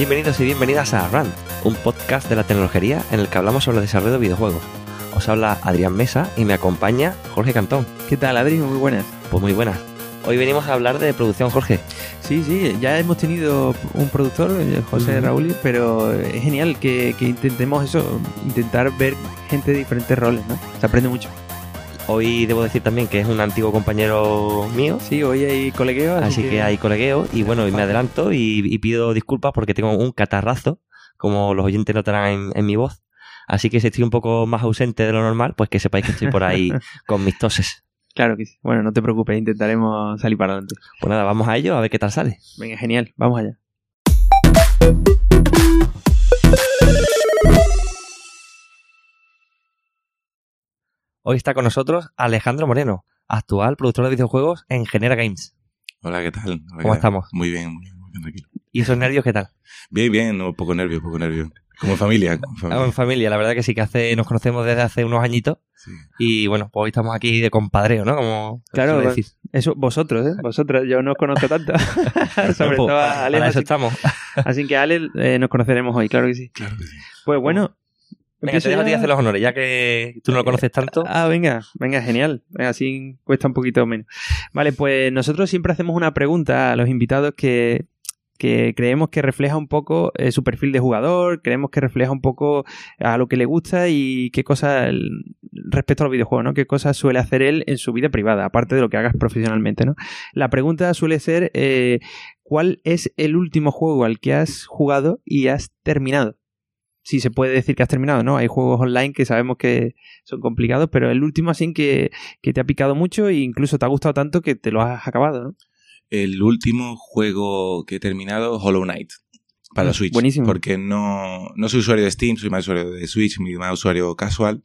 Bienvenidos y bienvenidas a Run, un podcast de la tecnología en el que hablamos sobre el desarrollo de videojuegos. Os habla Adrián Mesa y me acompaña Jorge Cantón. ¿Qué tal, Adri? Muy buenas. Pues muy buenas. Hoy venimos a hablar de producción, Jorge. Sí, sí, ya hemos tenido un productor, eh, José. Raúl, pero es genial que, que intentemos eso, intentar ver gente de diferentes roles, ¿no? Se aprende mucho. Hoy debo decir también que es un antiguo compañero mío, Sí, hoy hay colegueo, así que hay colegueo y bueno, y me adelanto y, y pido disculpas porque tengo un catarrazo, como los oyentes notarán en, en mi voz. Así que si estoy un poco más ausente de lo normal, pues que sepáis que estoy por ahí con mis toses. Claro que sí. Bueno, no te preocupes, intentaremos salir para adelante. Pues nada, vamos a ello, a ver qué tal sale. Venga, genial, vamos allá. Hoy está con nosotros Alejandro Moreno, actual productor de videojuegos en Genera Games. Hola, ¿qué tal? Hola, ¿qué ¿Cómo estamos? Muy bien, muy bien, muy bien, tranquilo. ¿Y esos nervios qué tal? Bien, bien, no, poco nervio, poco nervio. Como familia, como Ah, familia. En familia, la verdad que sí que hace, nos conocemos desde hace unos añitos Sí. y bueno, pues hoy estamos aquí de compadreo, ¿no? Como Claro, suele decir. Eso, vosotros, ¿eh? Vosotros, yo no os conozco tanto. Sobre Pues, todo a Ale. para eso Así, estamos. así que Ale eh, nos conoceremos hoy, claro que sí. Claro que sí. Pues bueno. Venga, te dejo a ti hacer los honores, ya que tú no lo conoces tanto. Ah, venga, venga, genial. Así cuesta un poquito menos. Vale, pues nosotros siempre hacemos una pregunta a los invitados que, que creemos que refleja un poco eh, su perfil de jugador, creemos que refleja un poco a lo que le gusta y qué cosas respecto a los videojuegos, ¿no? Qué cosas suele hacer él en su vida privada, aparte de lo que hagas profesionalmente, ¿no? La pregunta suele ser eh, ¿cuál es el último juego al que has jugado y has terminado? Si se puede decir que has terminado, ¿no? Hay juegos online que sabemos que son complicados, pero el último así que, que te ha picado mucho e incluso te ha gustado tanto que te lo has acabado, ¿no? El último juego que he terminado, Hollow Knight, para Mm, Switch. buenísimo. Porque no, no soy usuario de Steam, soy más usuario de Switch, mi más usuario casual.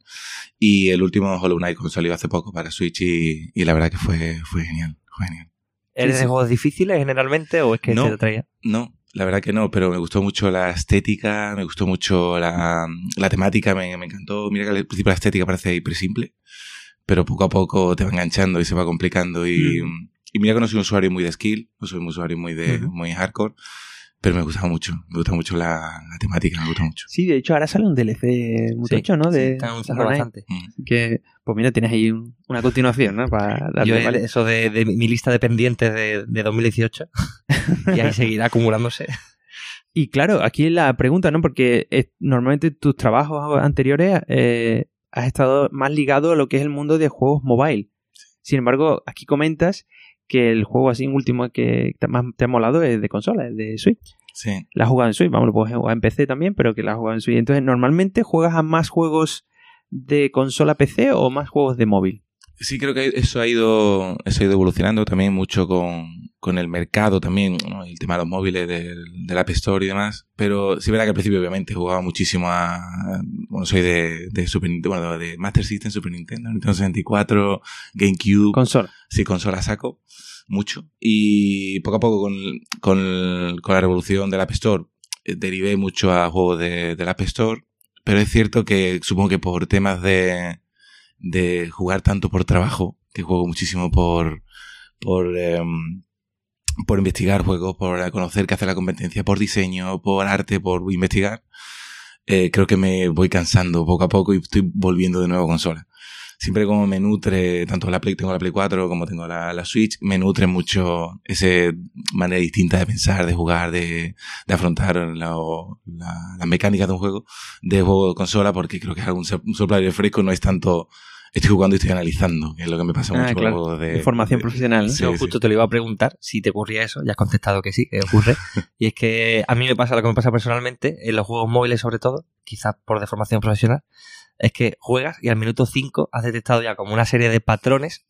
Y el último Hollow Knight salió hace poco para Switch y, y la verdad que fue, fue genial, fue genial. ¿Eres de juegos difíciles generalmente o es que No. te atraía? No, la verdad que no, pero me gustó mucho la estética, me gustó mucho la, la temática, me, me encantó. Mira que al principio la estética parece hiper simple, pero poco a poco te va enganchando y se va complicando. Y, y mira que no soy un usuario muy de skill, no soy un usuario muy de muy hardcore, pero me gusta mucho, me gusta mucho la, la temática, me gusta mucho. Sí, de hecho ahora sale un DLC muy Sí, ¿no? De anunciando Hollow Knight. bastante. Mm. Que, pues mira, tienes ahí un- una continuación, ¿no? Para darle, Yo, el- ¿vale? eso de, de mi lista de pendientes de, de 2018 y ahí seguirá acumulándose. Y claro, aquí la pregunta, ¿no? Porque normalmente tus trabajos anteriores eh, has estado más ligado a lo que es el mundo de juegos mobile. Sin embargo, aquí comentas que el juego así último que te- más te ha molado es de consola, es de Switch. Sí. La has jugado en Switch, vamos, lo puedes jugar en PC también, pero que la has jugado en Switch. Entonces, ¿normalmente juegas a más juegos de consola PC o más juegos de móvil? Sí, creo que eso ha ido, eso ha ido evolucionando también mucho con, con el mercado también, ¿no? el tema de los móviles, del, del App Store y demás. Pero sí, verdad que al principio obviamente jugaba muchísimo a, bueno, soy de, de Super Nintendo, bueno, de Master System, Super Nintendo, Nintendo 64, GameCube, Consola. sí, consola saco, mucho. Y poco a poco con, con, con la revolución del App Store, eh, derivé mucho a juegos de, del App Store. Pero es cierto que supongo que por temas de, de jugar tanto por trabajo, que juego muchísimo por, por, em, por investigar juegos, por conocer qué hace la competencia, por diseño, por arte, por investigar, eh, creo que me voy cansando poco a poco y estoy volviendo de nuevo a consola. Siempre como me nutre, tanto la Play, tengo la Play 4 como tengo la, la Switch, me nutre mucho esa manera distinta de pensar, de jugar, de, de afrontar la, la, las mecánicas de un juego, de juego de consola, porque creo que es algún un aire fresco, no es tanto estoy jugando y estoy analizando, que es lo que me pasa Ah, mucho con claro. juegos de... Formación de- profesional, ¿no? Sí, Yo sí. justo te lo iba a preguntar si te ocurría eso, ya has contestado que sí, que ocurre. y es que a mí me pasa lo que me pasa personalmente, en los juegos móviles sobre todo, quizás por deformación profesional, es que juegas y al minuto 5 has detectado ya como una serie de patrones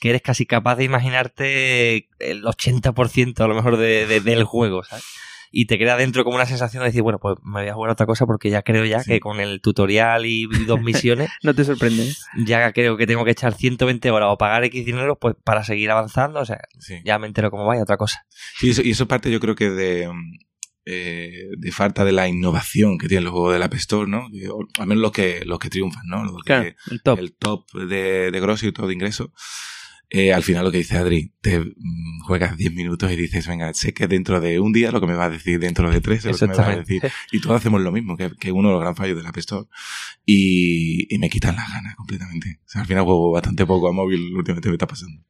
que eres casi capaz de imaginarte el 80% a lo mejor de, de- del juego, ¿sabes? Y te queda dentro como una sensación de decir, bueno, pues me voy a jugar a otra cosa porque ya creo ya Sí. que con el tutorial y, dos misiones No te sorprende. ¿eh? ya creo que tengo que echar 120 horas o pagar X dinero pues para seguir avanzando, o sea, Sí. ya me entero cómo vaya otra cosa. Sí, eso, y eso parte yo creo que de, eh, de falta de la innovación que tienen los juegos del App Store, ¿no? O al menos los que, los que triunfan, ¿no? Los que- Claro, el top. el top de, de grosso y top de ingreso. Eh, al final lo que dice Adri, te mm, juegas 10 minutos y dices, venga, sé que dentro de un día lo que me va a decir, dentro de tres es lo que me va a decir. Y todos hacemos lo mismo, que, que uno de los gran fallos del App Store. Y, y me quitan las ganas completamente. O sea, al final juego bastante poco a móvil, últimamente me está pasando.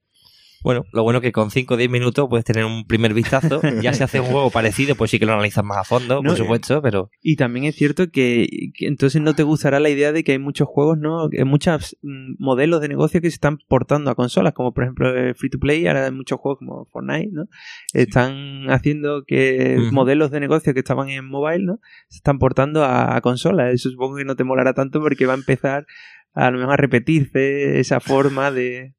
Bueno, lo bueno que con 5 o 10 minutos puedes tener un primer vistazo. Ya se hace un juego parecido, pues sí que lo analizas más a fondo, No, por supuesto, pero Y también es cierto que, que entonces no te gustará la idea de que hay muchos juegos, ¿no? Muchos mm, modelos de negocio que se están portando a consolas, como por ejemplo el Free to Play, ahora hay muchos juegos como Fortnite, ¿no? Están haciendo que modelos de negocio que estaban en mobile, ¿no? Se están portando a, a consolas. Eso supongo que no te molará tanto porque va a empezar a lo mejor a repetirse esa forma de...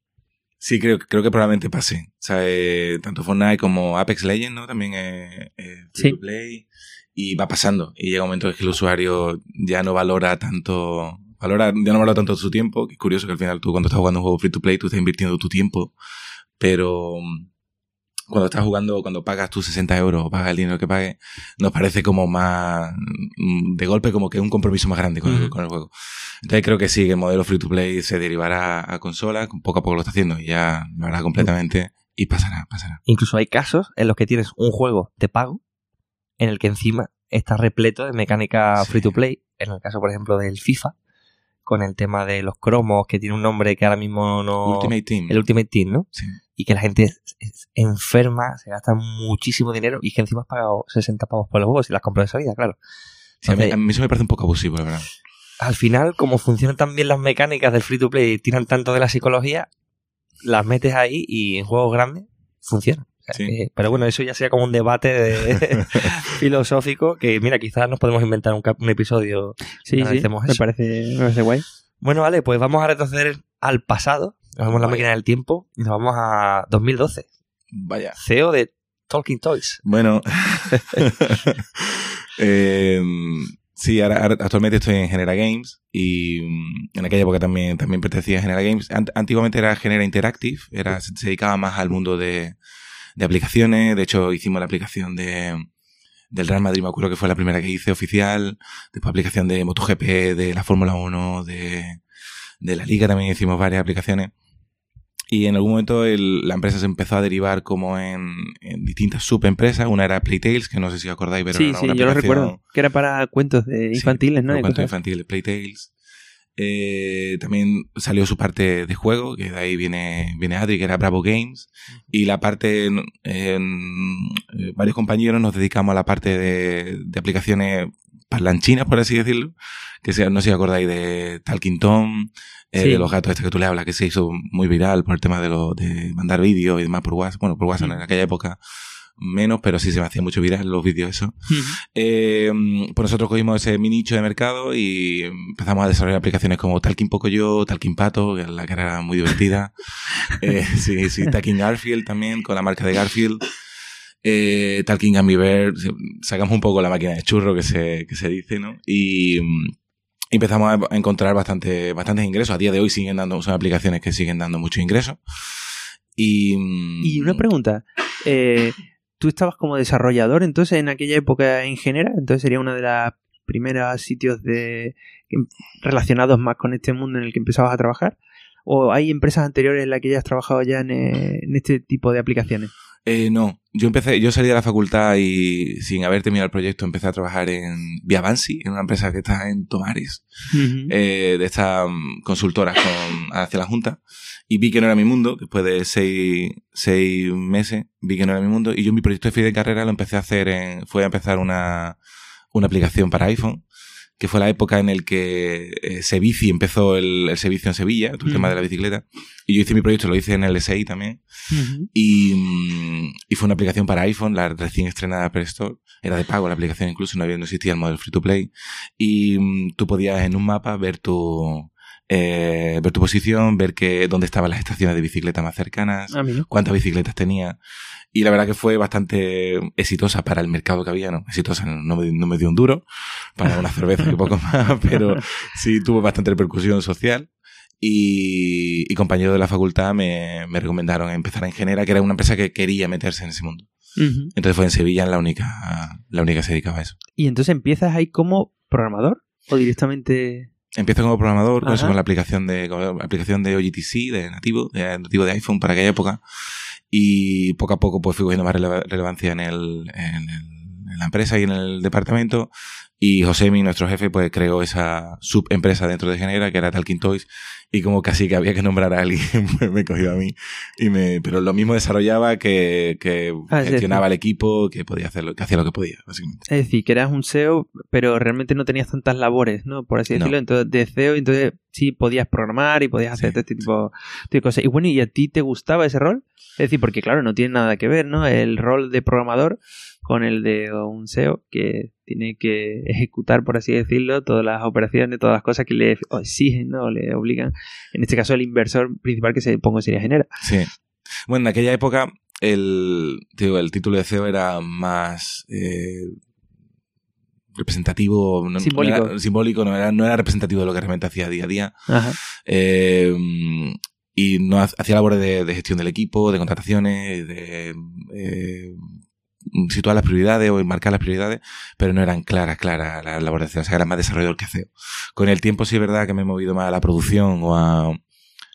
Sí, creo, creo que probablemente pase. O sea, eh, tanto Fortnite como Apex Legends, ¿no? También es es free Sí. to play. Y va pasando. Y llega un momento en que el usuario ya no valora tanto, valora, ya no valora tanto su tiempo. Que es curioso que al final tú cuando estás jugando un juego free to play, tú estás invirtiendo tu tiempo. Pero mm, cuando estás jugando, cuando pagas tus 60 euros o pagas el dinero que pagues, nos parece como más, mm, de golpe como que un compromiso más grande con, el, con el juego. Entonces creo que sí, que el modelo free to play se derivará a consolas, poco a poco lo está haciendo y ya lo hará completamente y pasará, pasará. incluso hay casos en los que tienes un juego de pago en el que encima está repleto de mecánica Sí. free to play. En el caso, por ejemplo, del FIFA, con el tema de los cromos, que tiene un nombre que ahora mismo no. Ultimate Team. El Ultimate Team, ¿no? Sí. Y que la gente es, es enferma, se gasta muchísimo dinero y que encima has pagado 60 pavos por los juegos y las compras de salida, claro. Sí, a, mí, Entonces, a mí eso me parece un poco abusivo, la verdad. al final, como funcionan tan bien las mecánicas del free to play y tiran tanto de la psicología, las metes ahí y en juegos grandes. O sea Sí. que- pero bueno, eso ya sería como un debate de- filosófico que, mira, quizás nos podemos inventar un, cap- un episodio. Sí, sí, me eso. parece, me parece guay. Bueno, vale, pues vamos a retroceder al pasado. Nos vamos a la máquina del tiempo y nos vamos a 2012. Vaya. CEO de Talking Toys. Bueno. Eh, sí, ahora, ahora- actualmente estoy en Genera Games y mm, en aquella época también, también pertenecía a Genera Games. Ant- antiguamente era Genera Interactive, era, se, se dedicaba más al mundo de, de aplicaciones. De hecho, hicimos la aplicación de, del Real Madrid, me acuerdo que fue la primera que hice oficial. Después aplicación de MotoGP, de la Fórmula 1, de, de la Liga también hicimos varias aplicaciones. Y en algún momento el- la empresa se empezó a derivar como en, en distintas subempresas. Una era Playtales, que no sé si os acordáis, pero sí, era sí, yo lo recuerdo. Que era para cuentos de Sí, infantiles, ¿no? los De cuentos infantiles, Playtales. Eh, también salió su parte de juego, que de ahí viene, viene Adri, que era Bravo Games. Y la parte, en, en- eh, varios compañeros nos dedicamos a la parte de, de aplicaciones parlanchinas, por así decirlo. Que sea, no sé si acordáis de Talking Tom, eh, Sí. de los gatos este que tú le hablas, que se hizo muy viral por el tema de, lo, de mandar vídeos y demás por WhatsApp. Bueno, por WhatsApp Mm. en aquella época menos, pero sí se me hacía mucho viral los vídeos eso. Ujú. Eh, pues nosotros cogimos ese mini nicho de mercado y empezamos a desarrollar aplicaciones como Talking Pocoyo, Talking Pato, que la que era muy divertida. eh, sí, sí, Talking Garfield también, con la marca de Garfield. Eh, Talking Gummy Bear, sacamos un poco la máquina de churro que se, que se dice, ¿no? Y mm, empezamos a encontrar bastante, bastantes ingresos. A día de hoy siguen dando, son aplicaciones que siguen dando mucho ingreso. Y, mm, Y una pregunta. eh, ¿Tú estabas como desarrollador entonces en aquella época en general? Entonces sería uno de los primeros sitios de relacionados más con este mundo en el que empezabas a trabajar. ¿O hay empresas anteriores en las que ya has trabajado ya en, eh, en este tipo de aplicaciones? Eh, no, yo empecé, yo salí de la facultad y sin haber terminado el proyecto empecé a trabajar en Viavansi, en una empresa que está en Tomares, eh, de estas mm, consultoras con, hacia la Junta, y vi que no era mi mundo, después de seis, seis meses, vi que no era mi mundo, y yo mi proyecto de fin de carrera lo empecé a hacer en, fue a empezar una, una aplicación para iPhone, que fue la época en el que eh, Sevici empezó el, el servicio en Sevilla, todo el Mm. tema de la bicicleta, y yo hice mi proyecto, lo hice en el SI también, y, y fue una aplicación para iPhone, la recién estrenada Apple Store. Era de pago la aplicación, incluso no, había, no existía el modelo free to play. Y mm, tú podías en un mapa ver tu, eh, ver tu posición, ver que, dónde estaban las estaciones de bicicleta más cercanas, Ah, cuántas bicicletas tenía. Y la verdad que fue bastante exitosa para el mercado que había, ¿no? Exitosa, no me, no me dio un duro para una cerveza y poco más, pero sí tuvo bastante repercusión social. Y, y compañeros de la facultad me, me recomendaron empezar en Genera, que era una empresa que quería meterse en ese mundo. Ujú. Entonces fue en Sevilla la única, la única que se dedicaba a eso. ¿Y entonces empiezas ahí como programador? ¿O directamente...? Empiezo como programador con, eso, Ajá. con la aplicación de con la aplicación de OGTC, de nativo, de nativo de iPhone para aquella época. Y poco a poco pues fui cogiendo más releva- relevancia en, el, en, el- la empresa y en el departamento. Y Josemi, nuestro jefe, pues creó esa subempresa dentro de Genera, que era Talking Toys. Y como casi que había que nombrar a alguien, pues me cogió a mí. Y me, pero lo mismo desarrollaba que, que Ah, sí, gestionaba sí. el equipo, que podía hacer lo, que hacía lo que podía, básicamente. Es decir, que eras un SEO, pero realmente no tenías tantas labores, ¿no? Por así No. decirlo. Entonces, de SEO, entonces sí podías programar y podías hacer Sí, este tipo de cosas. Y bueno, ¿y a ti te gustaba ese rol? Es decir, porque claro, no tiene nada que ver, ¿no? El rol de programador con el de un SEO que tiene que ejecutar, por así decirlo, todas las operaciones, todas las cosas que le exigen, ¿no? Le obligan. En este caso, el inversor principal que se pongo sería Genera. Sí. Bueno, en aquella época el, digo, el título de CEO era más eh, representativo, no, no Simbólico. era, simbólico no, era, no era representativo de lo que realmente hacía día a día. Ajá. Eh, y no ha- hacía labores de, de gestión del equipo, de contrataciones, de eh, situar las prioridades o marcar las prioridades, pero no eran claras, claras las CEO, o sea, era más desarrollador que CEO. Con el tiempo sí es verdad que me he movido más a la producción o a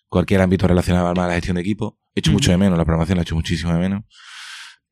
cualquier ámbito relacionado más a la gestión de equipo. He hecho mucho de menos, la programación la he hecho muchísimo de menos.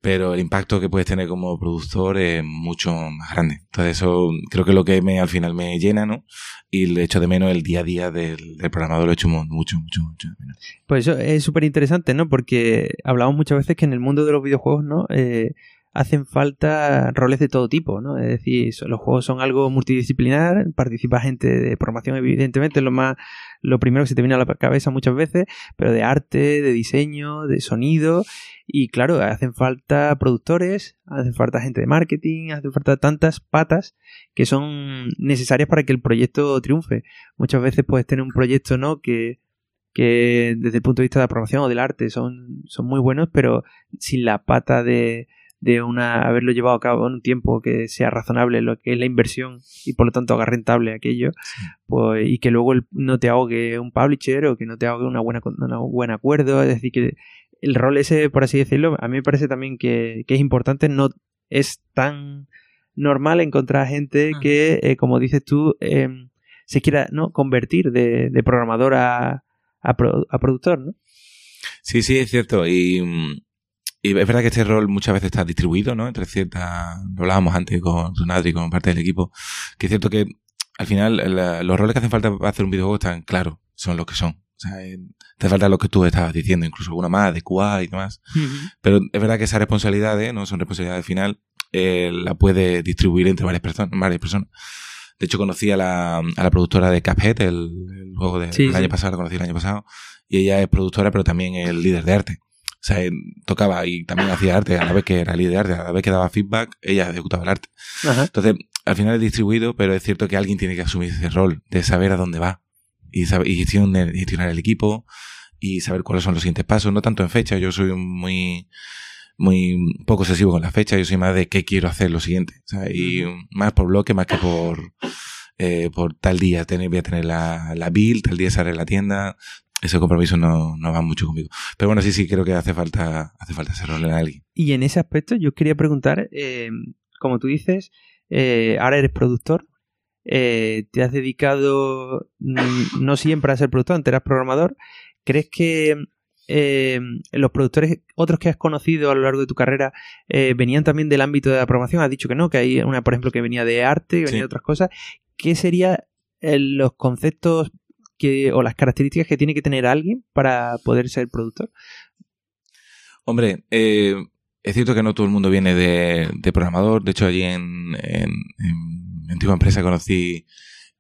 Pero el impacto que puedes tener como productor es mucho más grande. Entonces eso creo que es lo que me, al final me llena, ¿no? Y le echo de menos el día a día del, del programador, lo he hecho mu- mucho, mucho, mucho de menos. Pues eso es súper interesante, ¿no? Porque hablamos muchas veces que en el mundo de los videojuegos, ¿no? Eh, hacen falta roles de todo tipo, ¿no? Es decir, los juegos son algo multidisciplinar, participa gente de programación, evidentemente, es lo más, lo primero que se te viene a la cabeza muchas veces, pero de arte, de diseño, de sonido, y claro, hacen falta productores, hacen falta gente de marketing, hacen falta tantas patas que son necesarias para que el proyecto triunfe. Muchas veces puedes tener un proyecto, ¿no? Que, que desde el punto de vista de la programación o del arte son, son muy buenos, pero sin la pata de, de una haberlo llevado a cabo en un tiempo que sea razonable lo que es la inversión y por lo tanto haga rentable aquello, pues, y que luego el- no te ahogue un publisher o que no te ahogue una buena, un buen acuerdo, es decir, que el rol ese, por así decirlo, a mí me parece también que, que es importante, no es tan normal encontrar gente Ujú. que, eh, como dices tú, em, se quiera ¿no? convertir de, de programador a, a, pro- a productor, ¿no? Sí, sí, es cierto. Y, mm, y es verdad que este rol muchas veces está distribuido, ¿no? Entre ciertas, lo hablábamos antes con Runadri, con parte del equipo, que es cierto que al final la- los roles que hacen falta para hacer un videojuego están claros, son los que son. O sea, eh, te falta lo que tú estabas diciendo, incluso alguna más, de QA y demás. Pero es verdad que esas responsabilidades, no son responsabilidades final, eh, la puede distribuir entre varias personas, varias personas. De hecho, conocí a la, a la productora de Cuphead, el, el juego del Sí, el sí. año pasado, la conocí el año pasado, y ella es productora, pero también es líder de arte. O sea, tocaba y también hacía arte, a la vez que era líder de arte, a la vez que daba feedback, ella ejecutaba el arte. Ajá. Entonces, al final es distribuido, pero es cierto que alguien tiene que asumir ese rol de saber a dónde va y, saber, y gestionar, gestionar el equipo y saber cuáles son los siguientes pasos, no tanto en fecha, yo soy muy muy poco obsesivo con la fecha, yo soy más de qué quiero hacer lo siguiente, o sea, y más por bloque, más que por eh, por tal día tener, voy a tener la, la build, tal día sale la tienda, ese compromiso no, no va mucho conmigo. Pero bueno, sí, sí, creo que hace falta, hace falta ese rol en alguien. Y en ese aspecto yo quería preguntar, eh, como tú dices, eh, ahora eres productor, eh, te has dedicado mm, no siempre a ser productor, antes eras programador. ¿Crees que eh, los productores, otros que has conocido a lo largo de tu carrera, eh, venían también del ámbito de la programación? Has dicho que no, que hay una, por ejemplo, que venía de arte, que venía Sí. de otras cosas. ¿Qué serían los conceptos que, o las características que tiene que tener alguien para poder ser productor? Hombre, eh, es cierto que no todo el mundo viene de, de programador. De hecho, allí en, en, en mi antigua empresa conocí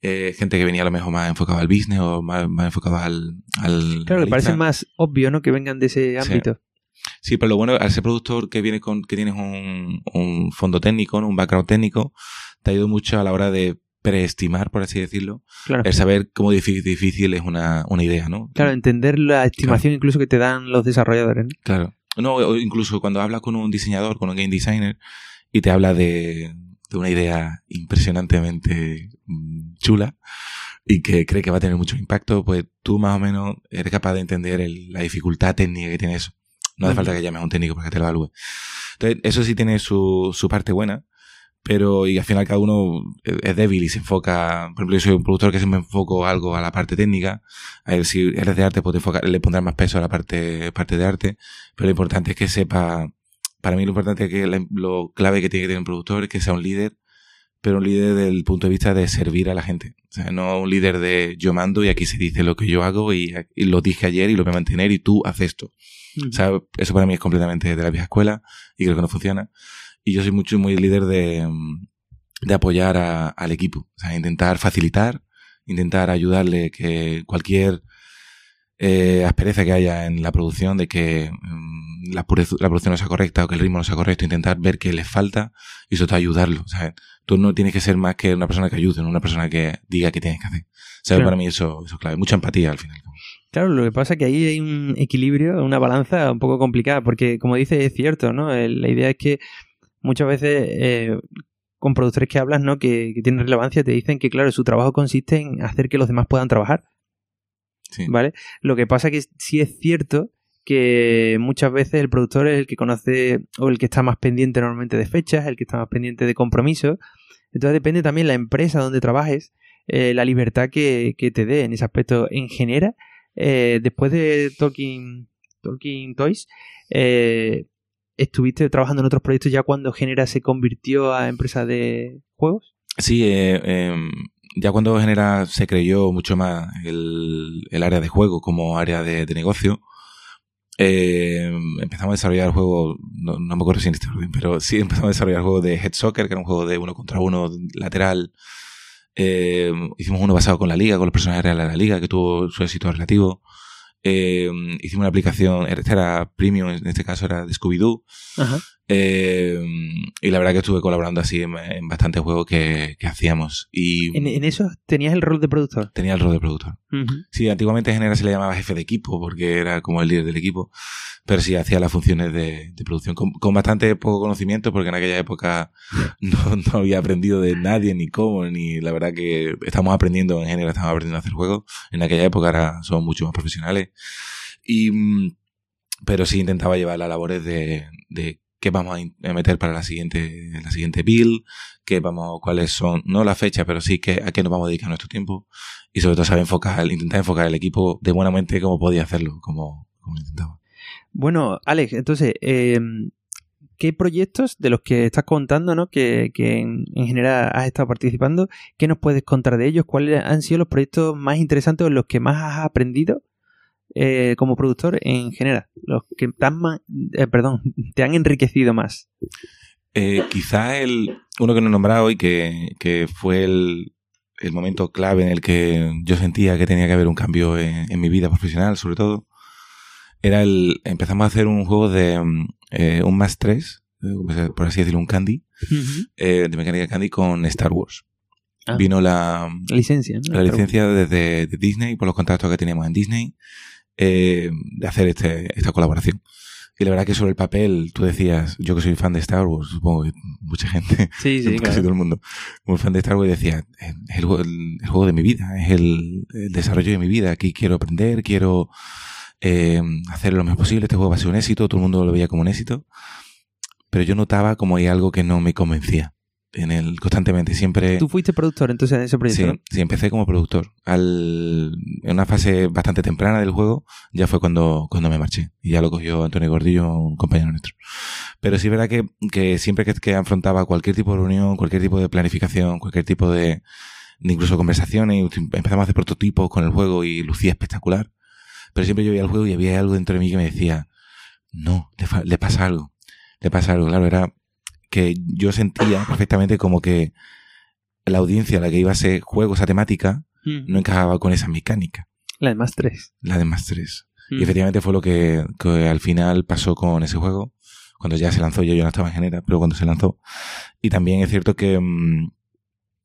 eh, gente que venía a lo mejor más enfocado al business o más, más enfocado al... al Claro, que parece más obvio, ¿no? Que vengan de ese Sí. ámbito. Sí, pero lo bueno, al ser productor que viene con, que tienes un, un fondo técnico, ¿no? un background técnico, te ayuda mucho a la hora de preestimar, por así decirlo, Claro. el saber cómo difí- difícil es una, una idea, ¿no? Claro, entender la estimación incluso que te dan los desarrolladores. ¿no? Claro. No, incluso cuando hablas con un diseñador, con un game designer, y te habla de, de una idea impresionantemente mm, chula y que cree que va a tener mucho impacto, pues tú más o menos eres capaz de entender el- la dificultad técnica que tiene eso. No hace falta que llames a un técnico para que te lo evalúe. Entonces, eso sí tiene su, su parte buena, pero y al final cada uno es débil y se enfoca, por ejemplo yo soy un productor que se me enfoco algo a la parte técnica, a ver, si eres de arte pues te enfoca- le pondrás más peso a la parte, parte de arte, pero lo importante es que sepa, para mí lo importante es que la- lo clave que tiene que tener un productor es que sea un líder, pero un líder desde el punto de vista de servir a la gente, o sea, no un líder de yo mando y aquí se dice lo que yo hago y, y lo dije ayer y lo voy a mantener y tú haces esto. O sea, eso para mí es completamente de la vieja escuela y creo que no funciona. Y yo soy mucho, muy líder de, mm, de apoyar a- al equipo. O sea, intentar facilitar, intentar ayudarle que cualquier eh, aspereza que haya en la producción, de que mm, la, purez- la producción no sea correcta o que el ritmo no sea correcto, intentar ver qué les falta y sobre todo ayudarlo. Tú no tienes que ser más que una persona que ayude, no una persona que diga qué tienes que hacer. Sea, Claro. para mí eso, eso es clave. Mucha empatía al final. Claro, lo que pasa es que ahí hay un equilibrio, una balanza un poco complicada, porque como dices, es cierto, ¿no? El- la idea es que muchas veces eh, con productores que hablas, ¿no? Que, que tienen relevancia, te dicen que, claro, su trabajo consiste en hacer que los demás puedan trabajar, Sí. ¿vale? Lo que pasa que sí es cierto que muchas veces el productor es el que conoce o el que está más pendiente normalmente de fechas, el que está más pendiente de compromisos. Entonces depende también la empresa donde trabajes, eh, la libertad que, que te dé en ese aspecto. En genera, eh, después de Talking, Talking Toys, eh, estuviste trabajando en otros proyectos ya cuando Genera se convirtió a empresa de juegos. Sí, eh, eh, ya cuando Genera se creyó mucho más el, el área de juego como área de, negocio, eh, empezamos a desarrollar el juego, no, no me acuerdo si en este orden, pero sí empezamos a desarrollar el juego de Head Soccer, que era un juego de uno contra uno lateral. Eh, hicimos uno basado con la liga, con los personajes reales de la liga, que tuvo su éxito relativo. Eh, hicimos una aplicación, era premium, en este caso era de Scooby-Doo. Eh, y la verdad que estuve colaborando así en, en bastantes juegos que, que hacíamos. Y En, en eso tenías el rol de productor. tenía el rol de productor. Sí, antiguamente en general se le llamaba jefe de equipo porque era como el líder del equipo, pero sí hacía las funciones de, de producción con, con bastante poco conocimiento porque en aquella época no, no había aprendido de nadie ni cómo, ni la verdad que estamos aprendiendo en general, estamos aprendiendo a hacer juegos. En aquella época ahora somos mucho más profesionales. Y, mm, pero sí intentaba llevar las labores de, de qué vamos a meter para la siguiente, la siguiente build, qué vamos, cuáles son, no la fecha, pero sí que, a qué nos vamos a dedicar nuestro tiempo y sobre todo saber enfocar, intentar enfocar el equipo de buena mente como podía hacerlo, como, como intentaba. Bueno, Alex, entonces, eh, ¿qué proyectos de los que estás contando, ¿no? que, que en, en general has estado participando, qué nos puedes contar de ellos? ¿Cuáles han sido los proyectos más interesantes o los que más has aprendido eh, como productor en general? Los que te han, ma- eh, perdón, te han enriquecido más. Eh, quizá el, uno que no he nombrado y que, que fue el, el momento clave en el que yo sentía que tenía que haber un cambio en, en mi vida profesional, sobre todo, era el, empezamos a hacer un juego de eh, un más 3, eh, por así decirlo, un candy, de mecánica candy con Star Wars. Ah. Vino la, La licencia, ¿no? la licencia desde de Disney, por los contactos que teníamos en Disney, eh, de hacer este, esta colaboración. Y la verdad que sobre el papel, tú decías, yo que soy fan de Star Wars, supongo que mucha gente, Sí, sí, casi claro. todo el mundo, muy fan de Star Wars, decía, es el, juego- el- el juego de mi vida, es el, el desarrollo de mi vida, aquí quiero aprender, quiero eh, hacer lo mejor posible, este juego va a ser un éxito, todo el mundo lo veía como un éxito, pero yo notaba como hay algo que no me convencía. En el, constantemente, siempre... Tú fuiste productor entonces en ese proyecto. Sí, ¿no? sí, empecé como productor. Al, en una fase bastante temprana del juego, ya fue cuando, cuando me marché. Y ya lo cogió Antonio Gordillo, un compañero nuestro. Pero sí es verdad que, que siempre que, que afrontaba cualquier tipo de reunión, cualquier tipo de planificación, cualquier tipo de, incluso conversaciones, empezamos a hacer prototipos con el juego y lucía espectacular. Pero siempre yo veía el juego y había algo dentro de mí que me decía, no, le, le pasa algo. Le pasa algo. Claro, era que yo sentía perfectamente como que la audiencia a la que iba a ser juego, esa temática, no encajaba con esa mecánica, La de más tres. la de más 3. Mm. Y efectivamente fue lo que, que al final pasó con ese juego. Cuando ya se lanzó, yo, yo no estaba en genera, pero cuando se lanzó. Y también es cierto que mm,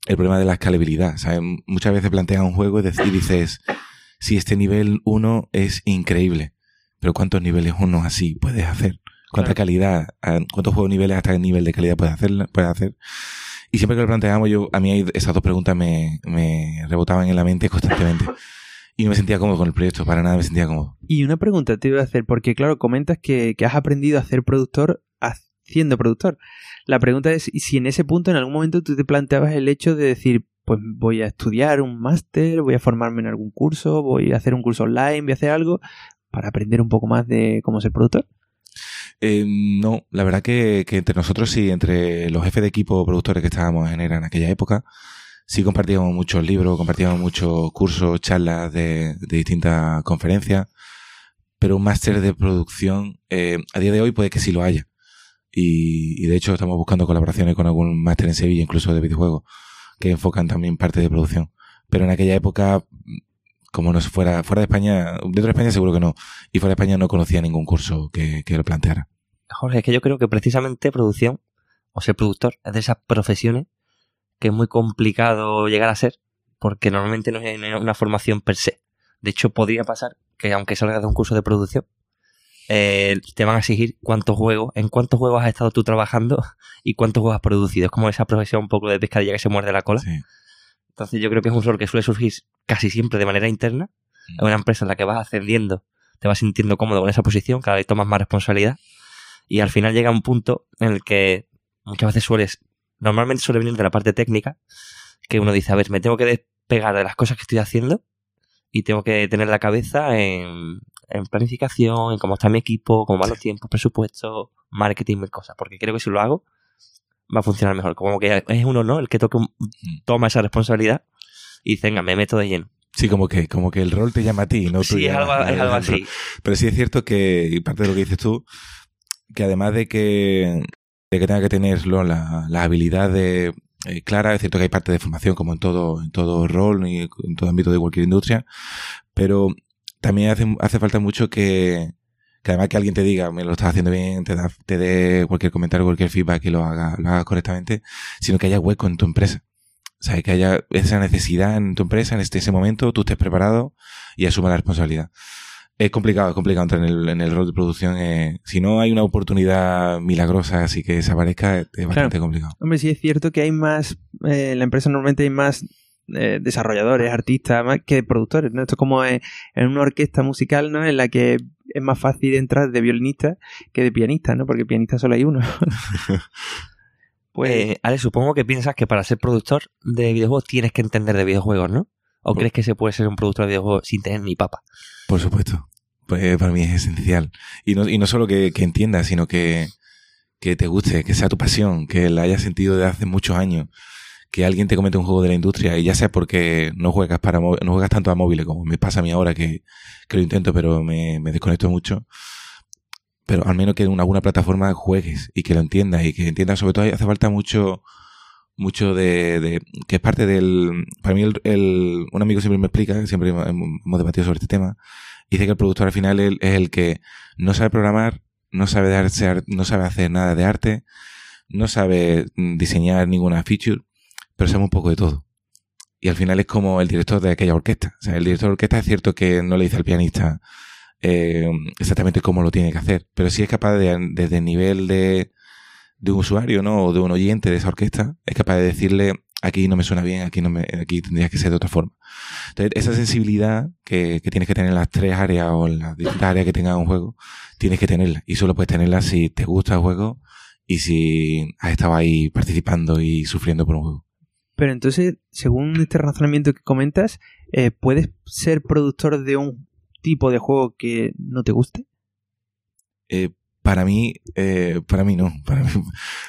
el problema de la escalabilidad. ¿sabes? Muchas veces planteas un juego y dices, si este nivel 1 es increíble, pero ¿cuántos niveles 1 así puedes hacer? ¿Cuánta Claro. calidad? ¿Cuántos juegos niveles hasta qué nivel de calidad puedes hacer? Puedes hacer? Y siempre que lo planteamos, yo, a mí esas dos preguntas me, me rebotaban en la mente constantemente. Y no me sentía cómodo con el proyecto, para nada me sentía cómodo. Y una pregunta te iba a hacer, porque claro, comentas que, que has aprendido a ser productor siendo productor. La pregunta es si en ese punto en algún momento tú te planteabas el hecho de decir, pues voy a estudiar un máster, voy a formarme en algún curso, voy a hacer un curso online, voy a hacer algo para aprender un poco más de cómo ser productor. Eh, no, la verdad que, entre nosotros sí, entre los jefes de equipo productores que estábamos en ERA en aquella época, sí compartíamos muchos libros, compartíamos muchos cursos, charlas de, de distintas conferencias, pero un máster de producción, eh, a día de hoy puede que sí lo haya. Y, y de hecho estamos buscando colaboraciones con algún máster en Sevilla, incluso de videojuegos, que enfocan también parte de producción. Pero en aquella época, como no fuera, fuera de España, dentro de España seguro que no, y fuera de España no conocía ningún curso que, que lo planteara. Jorge, es que yo creo que precisamente producción, o ser productor, es de esas profesiones que es muy complicado llegar a ser, porque normalmente no hay una formación per se. De hecho, podría pasar que aunque salgas de un curso de producción, eh, te van a exigir cuántos juegos, en cuántos juegos has estado tú trabajando y cuántos juegos has producido. Es como esa profesión un poco de pescadilla que se muerde la cola. Sí. Entonces yo creo que es un rol que suele surgir casi siempre de manera interna. Mm. En una empresa en la que vas ascendiendo, te vas sintiendo cómodo con esa posición, cada vez tomas más responsabilidad. Y al final llega un punto en el que muchas veces sueles, normalmente suele venir de la parte técnica, que uno dice, a ver, me tengo que despegar de las cosas que estoy haciendo y tengo que tener la cabeza en, en planificación, en cómo está mi equipo, cómo van los tiempos, presupuesto, marketing, mil cosas. Porque creo que si lo hago, va a funcionar mejor. Como que es uno, ¿no? El que toque un- toma esa responsabilidad y dice, venga, me meto de lleno. Sí, como que, como que el rol te llama a ti, no tú Sí, es algo, al- es algo así. Pero sí es cierto que, y parte de lo que dices tú, que además de que, de que tenga que tener ¿no? la, la habilidad de, eh, clara, es cierto que hay parte de formación como en todo, en todo rol y en todo ámbito de cualquier industria, pero también hace, hace falta mucho que, que además que alguien te diga, me lo estás haciendo bien, te, da, te dé cualquier comentario, cualquier feedback y lo haga, lo haga correctamente, sino que haya hueco en tu empresa. O sea, que haya esa necesidad en tu empresa en este ese momento, tú estés preparado y asuma la responsabilidad. Es complicado, es complicado entrar en el, en el rol de producción. eh, si no hay una oportunidad milagrosa así que se aparezca, es bastante complicado. Hombre, sí es cierto que hay más, eh, en la empresa normalmente hay más eh, desarrolladores, artistas, más que productores, ¿no? Esto es como en una orquesta musical, ¿no? En la que es más fácil entrar de violinista que de pianista, ¿no? Porque pianista solo hay uno. pues Eh, Ale, supongo que piensas que para ser productor de videojuegos tienes que entender de videojuegos, ¿no? ¿O Por- crees que se puede ser un productor de videojuegos sin tener ni papa? Por supuesto. Pues para mí es esencial. Y no, y no solo que, que entiendas, sino que, que te guste, que sea tu pasión, que la hayas sentido desde hace muchos años. Que alguien te comente un juego de la industria y ya sea porque no juegas para no juegas tanto a móviles como me pasa a mí ahora que, que lo intento pero me, me desconecto mucho. Pero al menos que en alguna plataforma juegues y que lo entiendas y que entiendas sobre todo hace falta mucho mucho de, de- que es parte del para mí el, el- un amigo siempre me explica siempre hemos debatido sobre este tema dice que el productor al final es el que no sabe programar, no sabe, darse ar- no sabe hacer nada de arte, no sabe diseñar ninguna feature, pero sabe un poco de todo. Y al final es como el director de aquella orquesta. O sea, el director de orquesta es cierto que no le dice al pianista eh, exactamente cómo lo tiene que hacer, pero sí es capaz de, desde el nivel de, de un usuario, ¿no? O de un oyente de esa orquesta, es capaz de decirle aquí no me suena bien, aquí no me, aquí tendría que ser de otra forma. Entonces, esa sensibilidad que, que tienes que tener en las tres áreas o en las distintas áreas que tenga un juego, tienes que tenerla. Y solo puedes tenerla si te gusta el juego y si has estado ahí participando y sufriendo por un juego. Pero entonces, según este razonamiento que comentas, eh, ¿puedes ser productor de un tipo de juego que no te guste? Eh, para mí, eh, para mí no.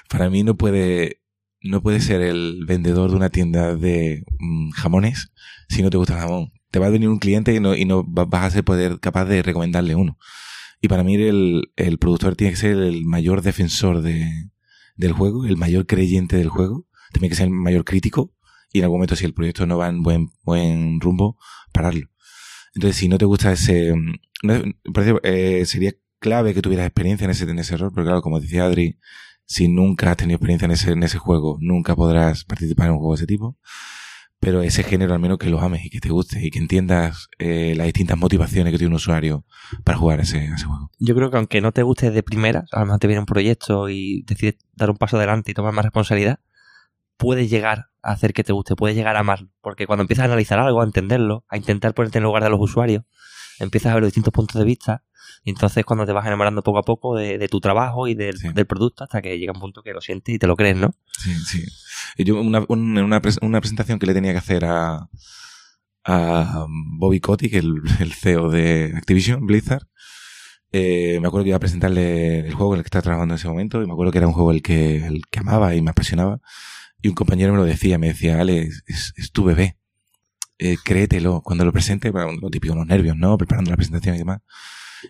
Para mí, no puede, no puede ser el vendedor de una tienda de mm, jamones si no te gusta el jamón. Te va a venir un cliente y no, y no va- vas a ser poder capaz de recomendarle uno. Y para mí el, el productor tiene que ser el mayor defensor de, del juego, el mayor creyente del juego, tiene que ser el mayor crítico y en algún momento si el proyecto no va en buen, buen rumbo, pararlo. Entonces si no te gusta ese... mm, no- parece, eh, sería clave que tuvieras experiencia en ese, en ese rol, porque claro, como decía Adri, si nunca has tenido experiencia en ese, en ese juego, nunca podrás participar en un juego de ese tipo. Pero ese género al menos que lo ames y que te guste y que entiendas eh, las distintas motivaciones que tiene un usuario para jugar ese, ese juego. Yo creo que aunque no te guste de primera, a lo mejor te viene un proyecto y decides dar un paso adelante y tomar más responsabilidad, puedes llegar a hacer que te guste, puedes llegar a amarlo. Porque cuando empiezas a analizar algo, a entenderlo, a intentar ponerte en el lugar de los usuarios, empiezas a ver los distintos puntos de vista, Y entonces cuando te vas enamorando poco a poco de, de tu trabajo y del, Sí. del producto hasta que llega un punto que lo sientes y te lo crees, ¿no? Sí, sí. Y Yo, una, un- una, pres- una presentación que le tenía que hacer a, a Bobby Kotick, el, el CEO de Activision Blizzard, eh, me acuerdo que iba a presentarle el juego en el que estaba trabajando en ese momento y me acuerdo que era un juego el que, el que amaba y me apasionaba. Y un compañero me lo decía, me decía, Ale, es, es- es tu bebé. Eh, créetelo. Cuando lo presente, bueno, lo típico, los nervios, ¿no? Preparando la presentación y demás.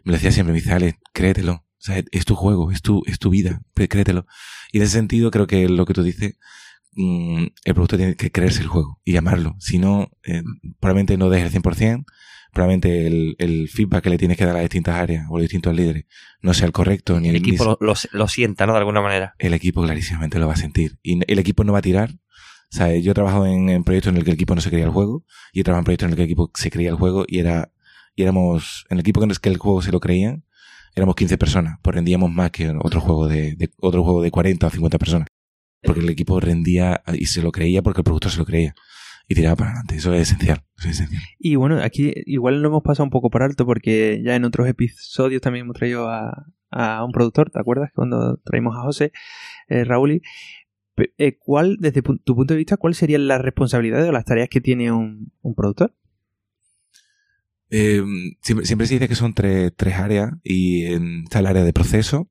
Me lo decía siempre, me dice, Ale, créetelo. O sea, es tu juego, es tu, es tu vida, créetelo. Y en ese sentido creo que lo que tú dices, mm, el producto tiene que creerse el juego y llamarlo. Si no, eh, probablemente no dejes el 100%, probablemente el, el feedback que le tienes que dar a las distintas áreas o a los distintos líderes no sea el correcto. Ni El ni equipo lo, lo, lo sienta, ¿no? De alguna manera. el equipo clarísimamente lo va a sentir. Y el equipo no va a tirar. O sea, yo he trabajado en, en proyectos en el que el equipo no se creía el juego y he trabajado en proyectos en el que el equipo se creía el juego y era y éramos en el equipo en el que el juego se lo creían éramos 15 personas pues rendíamos más que otro juego de, de- otro juego de 40 o 50 personas porque el equipo rendía y se lo creía porque el productor se lo creía y tiraba para adelante eso es esencial, eso es esencial. Y bueno, aquí igual lo hemos pasado un poco por alto porque ya en otros episodios también hemos traído a, a un productor, ¿te acuerdas? Cuando traímos a José, eh, Raúl. eh, ¿Cuál, desde tu punto de vista, cuál serían las responsabilidades o las tareas que tiene un, un productor? Eh, siempre, siempre se dice que son tres, tres áreas y está el área de proceso,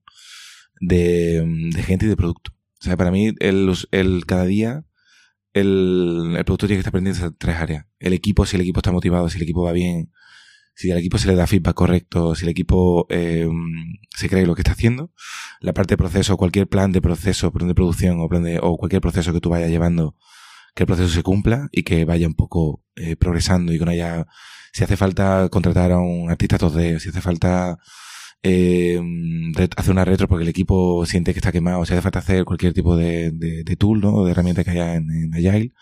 de, de gente y de producto. O sea, para mí, el, el cada día, el, el producto tiene que estar pendiente de tres áreas. El equipo, si el equipo está motivado, si el equipo va bien, si al equipo se le da feedback correcto, si el equipo eh, se cree lo que está haciendo. La parte de proceso, cualquier plan de proceso, plan de producción o, plan o cualquier proceso que tú vayas llevando, que el proceso se cumpla y que vaya un poco eh, progresando y que no haya si hace falta contratar a un artista 2D, si hace falta eh, hacer una retro porque el equipo siente que está quemado, si hace falta hacer cualquier tipo de, de, tool, ¿no? O de herramienta que haya en, Agile,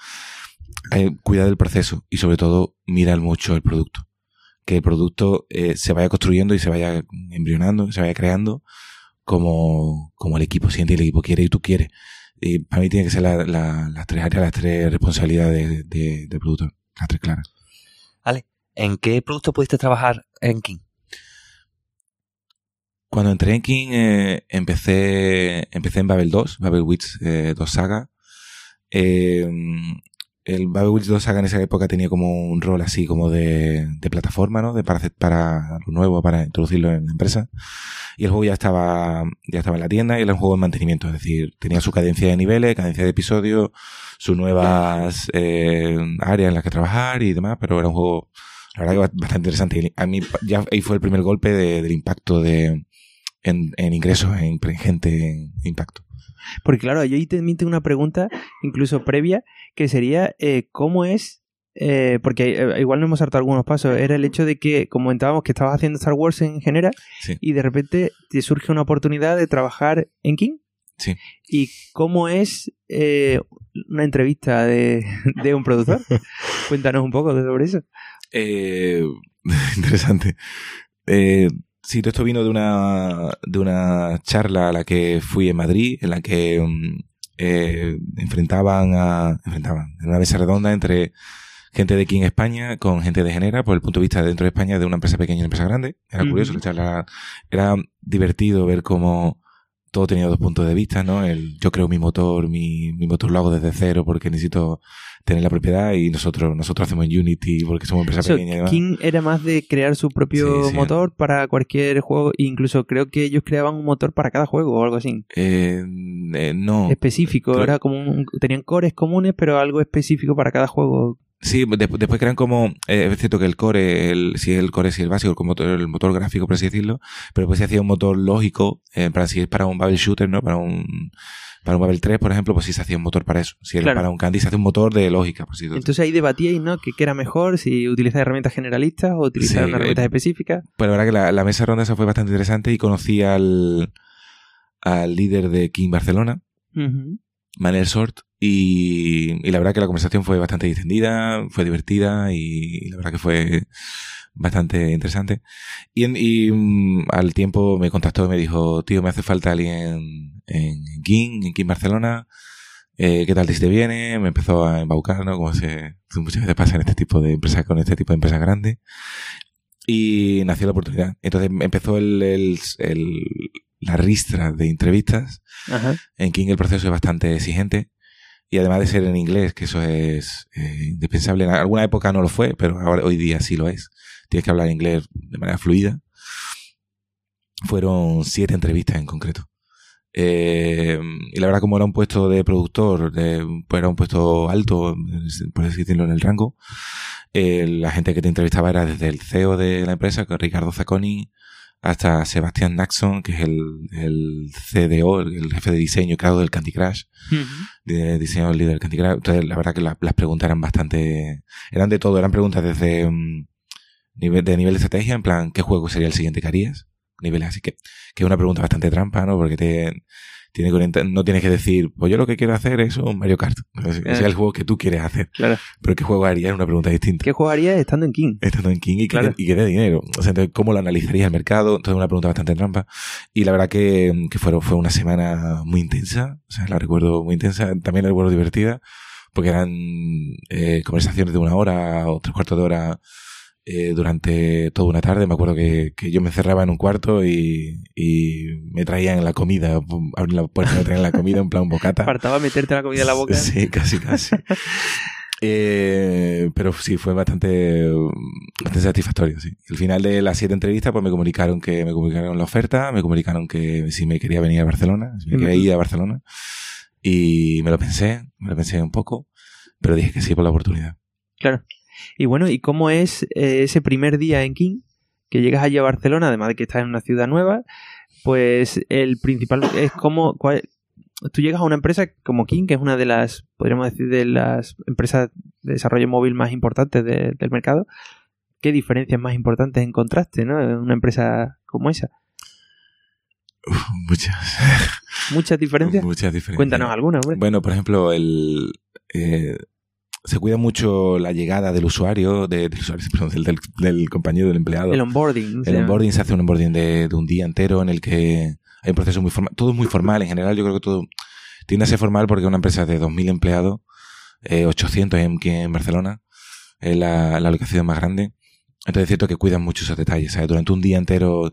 eh, cuida del proceso y sobre todo mirar mucho el producto. Que el producto eh, se vaya construyendo y se vaya embrionando, se vaya creando como, como el equipo siente y el equipo quiere y tú quieres. Y para mí tiene que ser la- la- las tres áreas, las tres responsabilidades de, de- del productor, las tres claras. ¿En qué producto pudiste trabajar en King? Cuando entré en King, eh, empecé, empecé en Babel 2, Babel Witch eh, 2 Saga. Eh, el Babel Witch 2 Saga en esa época tenía como un rol así como de, plataforma, ¿no? De para, hacer- para lo nuevo, para introducirlo en la empresa. Y el juego ya estaba, ya estaba en la tienda y era un juego en mantenimiento. Es decir, tenía su cadencia de niveles, cadencia de episodios, sus nuevas eh, áreas en las que trabajar y demás, pero era un juego, la verdad que ba- bastante interesante. A mí ya ahí fue el primer golpe de- del impacto de, en, en ingresos, en, en gente, en impacto. Porque claro, yo ahí también tengo una pregunta, incluso previa, que sería eh, cómo es, eh, porque eh, igual no hemos saltado algunos pasos, era el hecho de que comentábamos que estabas haciendo Star Wars en general Sí. y de repente te surge una oportunidad de trabajar en King. Sí. ¿Y cómo es eh, una entrevista de, de un productor? Cuéntanos un poco sobre eso. Eh, interesante. Eh, sí, todo esto vino de una, de una charla a la que fui en Madrid, en la que mm, eh, enfrentaban a, enfrentaban, en una mesa redonda entre gente de aquí en España con gente de Genera, por el punto de vista de dentro de España de una empresa pequeña y una empresa grande. Era curioso, la charla era divertido ver cómo todo tenía dos puntos de vista, ¿no? El, yo creo mi motor, mi, mi motor lo hago desde cero porque necesito tener la propiedad y nosotros, nosotros hacemos en Unity porque somos empresa So, pequeña y. King era más de crear su propio Sí, sí. motor para cualquier juego, e incluso creo que ellos creaban un motor para cada juego o algo así. Eh, eh, no. específico, creo- era como un- tenían cores comunes, pero algo específico para cada juego. Sí, de- después crean como, eh, es cierto que el core, el, si el core es el básico, el motor, el motor gráfico, por así decirlo, pero pues se hacía un motor lógico, eh, para si es para un Babel Shooter, ¿no? Para un, para un Babel 3, por ejemplo, pues sí se hacía un motor para eso. Si era Claro. para un Candy se hace un motor de lógica, por así decirlo. Entonces ahí debatíais, ¿no? Que qué era mejor, si utilizar herramientas generalistas o utilizar Sí, herramientas eh, específicas. Pero la verdad que la, la mesa ronda esa fue bastante interesante y conocí al, al líder de King Barcelona, Ujú. Manel Sort, y, y la verdad que la conversación fue bastante distendida, fue divertida y, la verdad que fue bastante interesante. Y, en- y, mm, al tiempo me contactó y me dijo, tío, me hace falta alguien en, en King, en King Barcelona, eh, ¿qué tal si te viene? Me empezó a embaucar, ¿no? Como se, muchas veces pasa en este tipo de empresas, con este tipo de empresas grandes. y nació la oportunidad. Entonces empezó el, el- el- la ristra de entrevistas. Ajá. En King el proceso es bastante exigente. Y además de ser en inglés, que eso es eh, indispensable. En alguna época no lo fue, pero ahora, hoy día sí lo es. Tienes que hablar inglés de manera fluida. Fueron siete entrevistas en concreto. Eh, y la verdad, como era un puesto de productor, de- pues era un puesto alto, por así decirlo, en el rango, eh, la gente que te entrevistaba era desde el CEO de la empresa, Ricardo Zacconi, hasta Sebastián Naxon, que es el, el CDO, el jefe de diseño y creador del Candy Crush, de diseño líder del Candy Crush. Entonces, la verdad que la- las preguntas eran bastante, eran de todo, eran preguntas desde mm, nivel, de nivel de estrategia, en plan, ¿qué juego sería el siguiente que harías? Niveles así que, que es una pregunta bastante trampa, ¿no? Porque te, tiene que orientar- no tienes que decir, pues yo lo que quiero hacer es un Mario Kart. Es Eh. el juego que tú quieres hacer. Claro. Pero ¿qué juego harías? Es una pregunta distinta ¿Qué jugarías estando en King? estando en King y que, y que dé dinero. O sea, entonces, ¿cómo lo analizarías el mercado? Entonces, una pregunta bastante trampa. Y la verdad que, que fue, fue una semana muy intensa. O sea, la recuerdo muy intensa. También la recuerdo divertida. Porque eran eh, conversaciones de una hora o tres cuartos de hora eh, durante toda una tarde. Me acuerdo que, que yo me encerraba en un cuarto y, y me traían la comida. Abrían la puerta me traían la comida en plan bocata. Faltaba meterte la comida en la boca. Sí, casi, casi. Eh, pero sí, fue bastante, bastante satisfactorio, sí. Al final de las siete entrevistas, pues me comunicaron que me comunicaron la oferta, me comunicaron que si me quería venir a Barcelona, si me quería ir a Barcelona. Y me lo pensé, me lo pensé un poco, pero dije que sí por la oportunidad. Claro. Y bueno, ¿y cómo es eh, ese primer día en King? Que llegas allí a Barcelona, además de que estás en una ciudad nueva, pues el principal es cómo... cuál- tú llegas a una empresa como King, que es una de las, podríamos decir, de las empresas de desarrollo móvil más importantes de- del mercado. ¿Qué diferencias más importantes encontraste, no? En una empresa como esa. Uf, muchas, ¿Muchas diferencias? muchas diferencias. Cuéntanos alguna, hombre. Bueno, por ejemplo, el, eh, se cuida mucho la llegada del usuario, de- del, usuario perdón, del, del- del compañero, del empleado. el onboarding. El onboarding se hace un onboarding de, de un día entero en el que hay un proceso muy formal. Todo es muy formal. En general, yo creo que todo tiende a ser formal porque una empresa de 2.000 empleados, eh, 800 en, en Barcelona, es la, la ubicación más grande. Entonces es cierto que cuidan mucho esos detalles. ¿sabes? Durante un día entero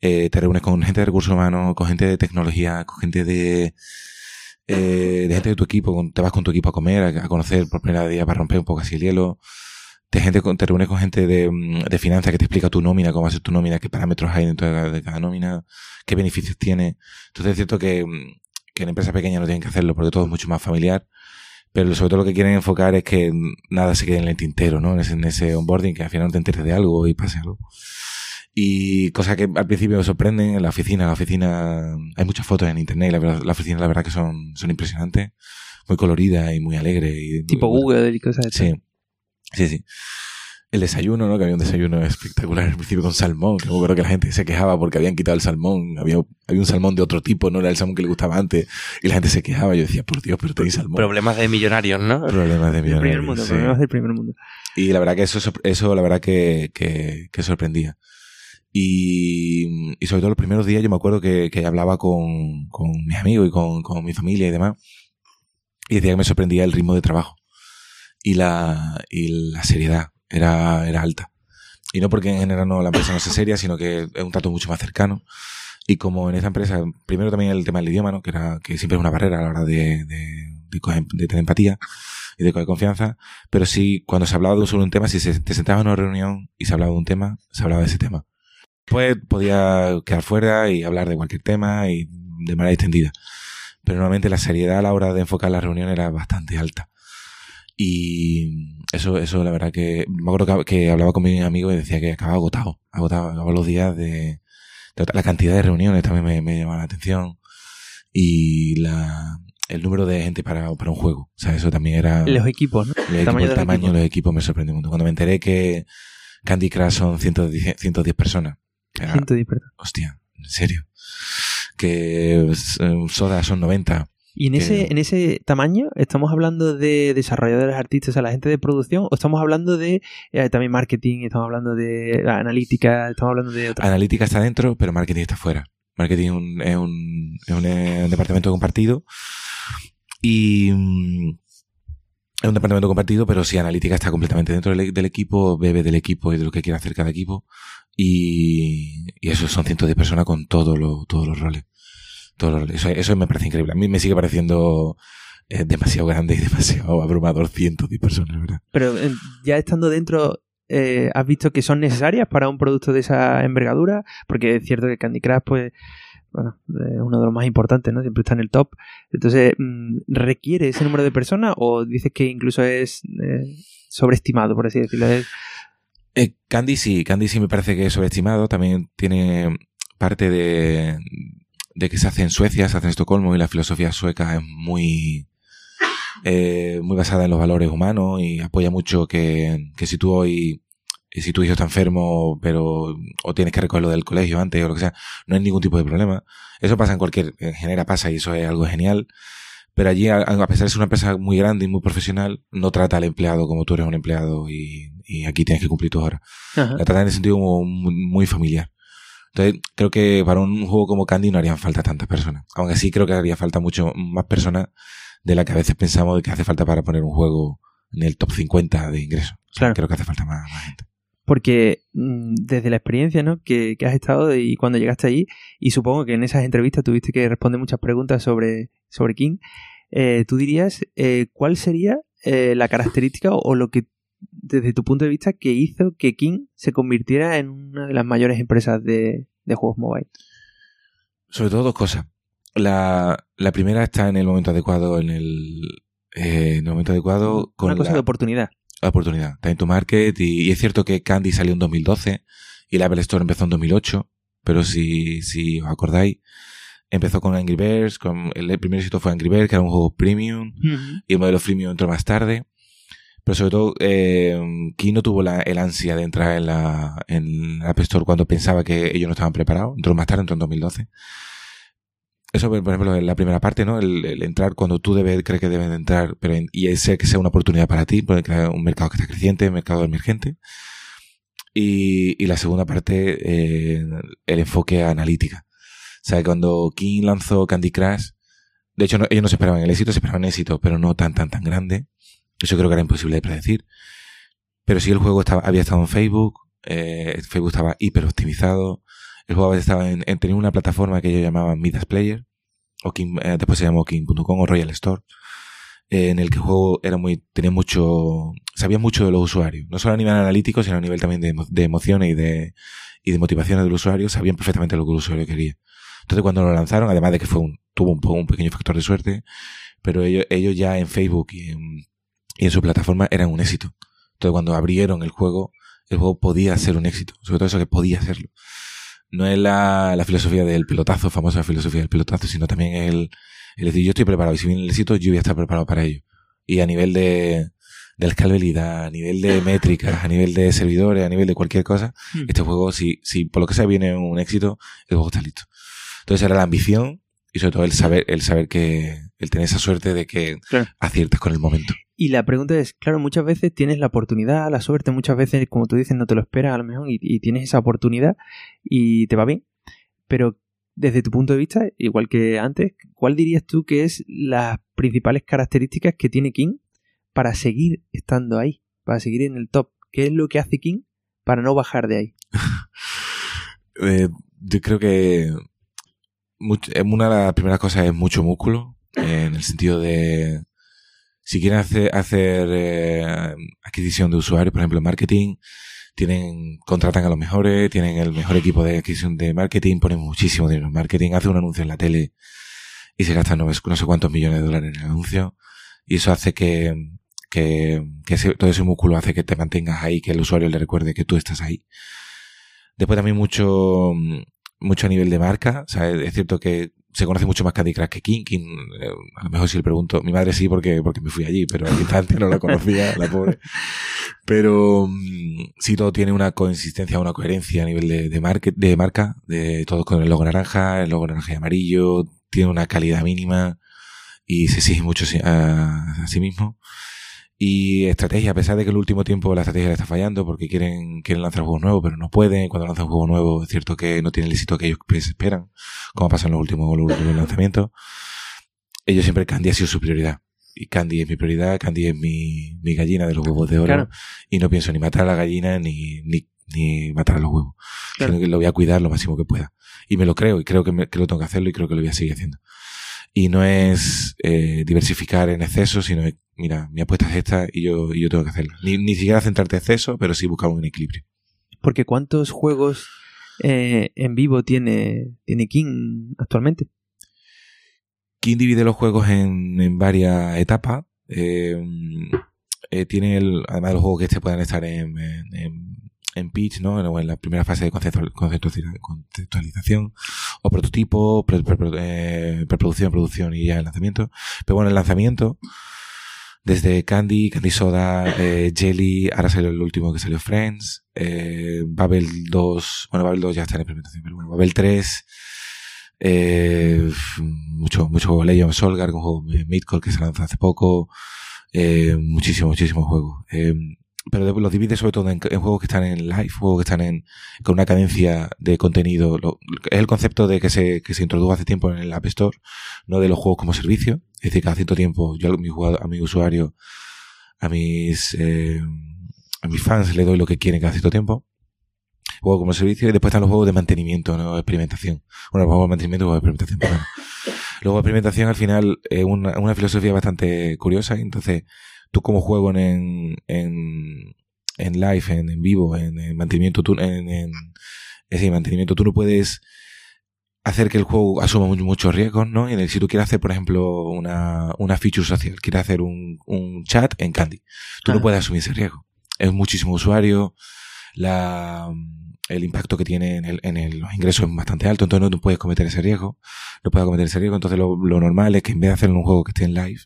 eh, te reúnes con gente de recursos humanos, con gente de tecnología, con gente de, eh, de gente de tu equipo, te vas con tu equipo a comer, a, conocer por primera día para romper un poco así el hielo. Te, gente, te reúnes con gente de, mm, de finanzas que te explica tu nómina, cómo va tu nómina, qué parámetros hay dentro de cada, de cada nómina, qué beneficios tiene. Entonces es cierto que, mm, que en empresas pequeñas no tienen que hacerlo porque todo es mucho más familiar. Pero sobre todo lo que quieren enfocar es que nada se quede en el tintero, ¿no? En ese, en ese onboarding, que al final no te enteres de algo y pase algo. Y cosas que al principio me sorprenden en la oficina. La oficina, hay muchas fotos en internet y la, verdad- la oficina la verdad que son, son impresionantes. Muy colorida y muy alegre. Y, Tipo Google y cosas así. Sí, sí, sí. El desayuno, ¿no? Que había un desayuno espectacular al principio con salmón. Que me acuerdo que la gente se quejaba porque habían quitado el salmón. Había, había un salmón de otro tipo, no era el salmón que le gustaba antes. Y la gente se quejaba. Yo decía, por Dios, pero tenéis salmón. Problemas de millonarios, ¿no? Problemas de Del primer millonarios, mundo, sí. problemas del primer mundo. Y la verdad que eso, eso la verdad que, que, que sorprendía. Y, sobre todo los primeros días yo me acuerdo que, que hablaba con, con mis amigos y con, con mi familia y demás. Y decía que me sorprendía el ritmo de trabajo. Y la, y la seriedad era, era alta. Y no porque en general no, la empresa no sea seria, sino que es un trato mucho más cercano. Y como en esta empresa, primero también el tema del idioma, ¿no? que, era, que siempre es una barrera a la hora de, de, tener empatía y de coger confianza. Pero sí, cuando se hablaba solo un tema, si se, te sentabas en una reunión y se hablaba de un tema, se hablaba de ese tema. Después podía quedar fuera y hablar de cualquier tema y de manera extendida. Pero normalmente la seriedad a la hora de enfocar la reunión era bastante alta. Y eso, eso la verdad que, me acuerdo que, hablaba con mi amigo y decía que acababa agotado, agotado, acababa los días de, de la cantidad de reuniones también me, me llamaba la atención y la, el número de gente para, para un juego. O sea, eso también era... Los equipos, ¿no? El, equipo, tamaño el tamaño de los equipos me sorprendió mucho. Cuando me enteré que Candy Crush son 110, 110 personas. Era, hostia, en serio. Que eh, Soda son 90. Y en que- ese, en ese tamaño, ¿estamos hablando de desarrolladores artistas, a la gente de producción? ¿O estamos hablando de eh, también marketing? ¿Estamos hablando de analítica? ¿Estamos hablando de otras Analítica está dentro, pero marketing está fuera. Marketing es un, es un, es un, eh, un departamento compartido. Y, mm, es un departamento compartido, pero sí, analítica está completamente dentro del, del equipo, bebe del equipo y de lo que quiere hacer cada equipo. Y, y eso son cientos de personas con todos los, todos los roles. Todos los roles. Eso, eso me parece increíble. A mí me sigue pareciendo eh, demasiado grande y demasiado abrumador cientos de personas, ¿verdad? Pero eh, ya estando dentro, eh, ¿has visto que son necesarias para un producto de esa envergadura? Porque es cierto que Candy Crush, pues, bueno, es uno de los más importantes, ¿no? Siempre está en el top. Entonces, mm, ¿requiere ese número de personas o dices que incluso es eh, sobreestimado, por así decirlo? Es- Eh, Candy sí, Candy sí me parece que es sobreestimado. También tiene parte de, de que se hace en Suecia, se hace en Estocolmo y la filosofía sueca es muy, eh, muy basada en los valores humanos y apoya mucho que, que si tú hoy, si tu hijo está enfermo, pero, o tienes que recogerlo del colegio antes o lo que sea, no hay ningún tipo de problema. Eso pasa en cualquier, en genera pasa y eso es algo genial. Pero allí, a pesar de ser una empresa muy grande y muy profesional, no trata al empleado como tú eres un empleado y, y aquí tienes que cumplir tus horas. Ajá. La tratan en el sentido como muy, muy familiar. Entonces, creo que para un juego como Candy no harían falta tantas personas. Aunque sí creo que haría falta mucho más personas de la que a veces pensamos de que hace falta para poner un juego en el top 50 de ingresos. O sea, Claro. Creo que hace falta más, más gente. Porque mm, desde la experiencia ¿no? que, que has estado y cuando llegaste allí, y supongo que en esas entrevistas tuviste que responder muchas preguntas sobre, sobre King, eh, tú dirías eh, cuál sería eh, la característica o, o lo que, desde tu punto de vista, que hizo que King se convirtiera en una de las mayores empresas de, de juegos mobile. Sobre todo dos cosas. La, la primera está en el momento adecuado, en el, eh, en el momento adecuado con una cosa la, de oportunidad. la oportunidad. Time to market y, y es cierto que Candy salió en 2012 y el Apple Store empezó en 2008, pero si, si os acordáis, empezó con Angry Birds, con el, el primer éxito fue Angry Birds, que era un juego premium, y el modelo freemium entró más tarde. Pero sobre todo, eh, no tuvo el ansia de entrar en la, en App Store cuando pensaba que ellos no estaban preparados. Entró más tarde, entró en 2012. Eso, por ejemplo, en la primera parte, ¿no? El, entrar cuando tú debes, crees que deben de entrar, pero y ese que sea una oportunidad para ti, porque es un mercado que está creciente, un mercado emergente. Y, y la segunda parte, eh, el enfoque analítica. O sea, cuando King lanzó Candy Crush, de hecho, ellos no se esperaban el éxito, se esperaban éxito, pero no tan, tan, tan grande. Eso creo que era imposible de predecir. Pero sí el juego estaba, había estado en Facebook, eh, Facebook estaba hiper optimizado, el juego estado en, en- tenía una plataforma que ellos llamaban Midas Player, o King, eh, después se llamó King.com o Royal Store, eh, en el que el juego era muy, tenía mucho, sabía mucho de los usuarios, no solo a nivel analítico, sino a nivel también de, emo- de emociones y de, y de motivaciones del usuario, sabían perfectamente lo que el usuario quería. Entonces cuando lo lanzaron, además de que fue un, tuvo un, un pequeño factor de suerte, pero ellos, ellos ya en Facebook y en, y en su plataforma eran un éxito. Entonces cuando abrieron el juego, el juego podía ser un éxito, sobre todo eso que podía serlo. No es la, la filosofía del pilotazo, famosa filosofía del pilotazo, sino también el, el decir yo estoy preparado y si viene el éxito yo voy a estar preparado para ello. Y a nivel de, de escalabilidad, a nivel de métricas, a nivel de servidores, a nivel de cualquier cosa, Hmm. este juego, si, si por lo que sea viene un éxito, el juego está listo. Entonces era la ambición y sobre todo el saber, el saber que, el tener esa suerte de que Claro. aciertas con el momento. Y la pregunta es, claro, muchas veces tienes la oportunidad, la suerte, muchas veces, como tú dices, no te lo esperas a lo mejor y, y tienes esa oportunidad y te va bien. Pero desde tu punto de vista, igual que antes, ¿cuál dirías tú que es las principales características que tiene King para seguir estando ahí, para seguir en el top? ¿Qué es lo que hace King para no bajar de ahí? Eh, yo creo que much- eh, una de las primeras cosas es mucho músculo, en el sentido de si quieren hacer, hacer eh, adquisición de usuarios, por ejemplo, marketing, tienen, contratan a los mejores, tienen el mejor equipo de adquisición de marketing, ponen muchísimo dinero en marketing, hacen un anuncio en la tele y se gastan no, sé cuántos millones de dólares en el anuncio y eso hace que, que, que ese- todo ese músculo hace que te mantengas ahí, que el usuario le recuerde que tú estás ahí. Después también mucho, mucho a nivel de marca. O sea, es cierto que se conoce mucho más Candy Crush que King. King, eh, a lo mejor si le pregunto, mi madre sí porque, porque me fui allí, pero al instante no la conocía, la pobre. Pero mm, sí todo tiene una consistencia, una coherencia a nivel de, de, market, de marca, de todo con el logo naranja, el logo naranja y amarillo, tiene una calidad mínima y se exige mucho a, a sí mismo. Y estrategia, a pesar de que el último tiempo la estrategia le está fallando porque quieren, quieren lanzar juegos nuevos, pero no pueden. Cuando lanzan un juego nuevo, es cierto que no tiene el éxito que ellos esperan, como pasa en los últimos, los últimos lanzamientos. Ellos siempre Candy ha sido su prioridad. y Candy es mi prioridad, Candy es mi, mi gallina de los huevos de oro Claro. y no pienso ni matar a la gallina ni, ni, ni matar a los huevos, Claro. sino que lo voy a cuidar lo máximo que pueda. Y me lo creo y creo que, me- que lo tengo que hacerlo y creo que lo voy a seguir haciendo. Y no es eh, diversificar en exceso, sino mira, mi apuesta es esta y yo, y yo tengo que hacerla. Ni, ni siquiera centrarte en exceso, pero sí buscar un equilibrio. Porque ¿cuántos juegos eh, en vivo tiene, tiene King actualmente? King divide los juegos en, en varias etapas. Eh, eh, tiene el, además los juegos que este puedan estar en, en, en- pitch, ¿no? En la primera fase de conceptual- conceptualiza- conceptualización o prototipo, pre- pre- pre- eh, preproducción, producción y ya el lanzamiento. Pero bueno, el lanzamiento, desde Candy, Candy Soda, eh, Jelly, ahora salió el último que salió Friends, eh, Babel 2, bueno, Babel 2 ya está en implementación, pero bueno, Babel 3, eh, mucho, mucho juego Legend of Solgar, un juego Midcore que se lanzó hace poco, eh, muchísimo, muchísimo juego. Eh, pero los divide sobre todo en, en juegos que están en live, juegos que están en, con una cadencia de contenido. Lo- es el concepto de que se, que se introdujo hace tiempo en el App Store, no de los juegos como servicio. Es decir, cada cierto tiempo yo a mi, jugador, a mi usuario, a mis, eh, a mis fans le doy lo que quieren cada cierto tiempo. Juego como servicio y después están los juegos de mantenimiento, no experimentación. Bueno, los juegos de mantenimiento y juegos de experimentación, perdón. Luego experimentación al final es una, una filosofía bastante curiosa. Entonces, tú como juego en, en, en live, en, en vivo, en, en mantenimiento, tú, en, en, es decir, mantenimiento, tú no puedes hacer que el juego asuma mucho- muchos riesgos, ¿no? Y en el- si tú quieres hacer, por ejemplo, una, una feature social, quieres hacer un, un chat en Candy, tú no puedes asumir ese riesgo. Es muchísimo usuario, la, el impacto que tiene en, el, en el- los ingresos es bastante alto, entonces no, puedes cometer ese riesgo, no puedes cometer ese riesgo, entonces lo, lo normal es que en vez de hacerlo en un juego que esté en live,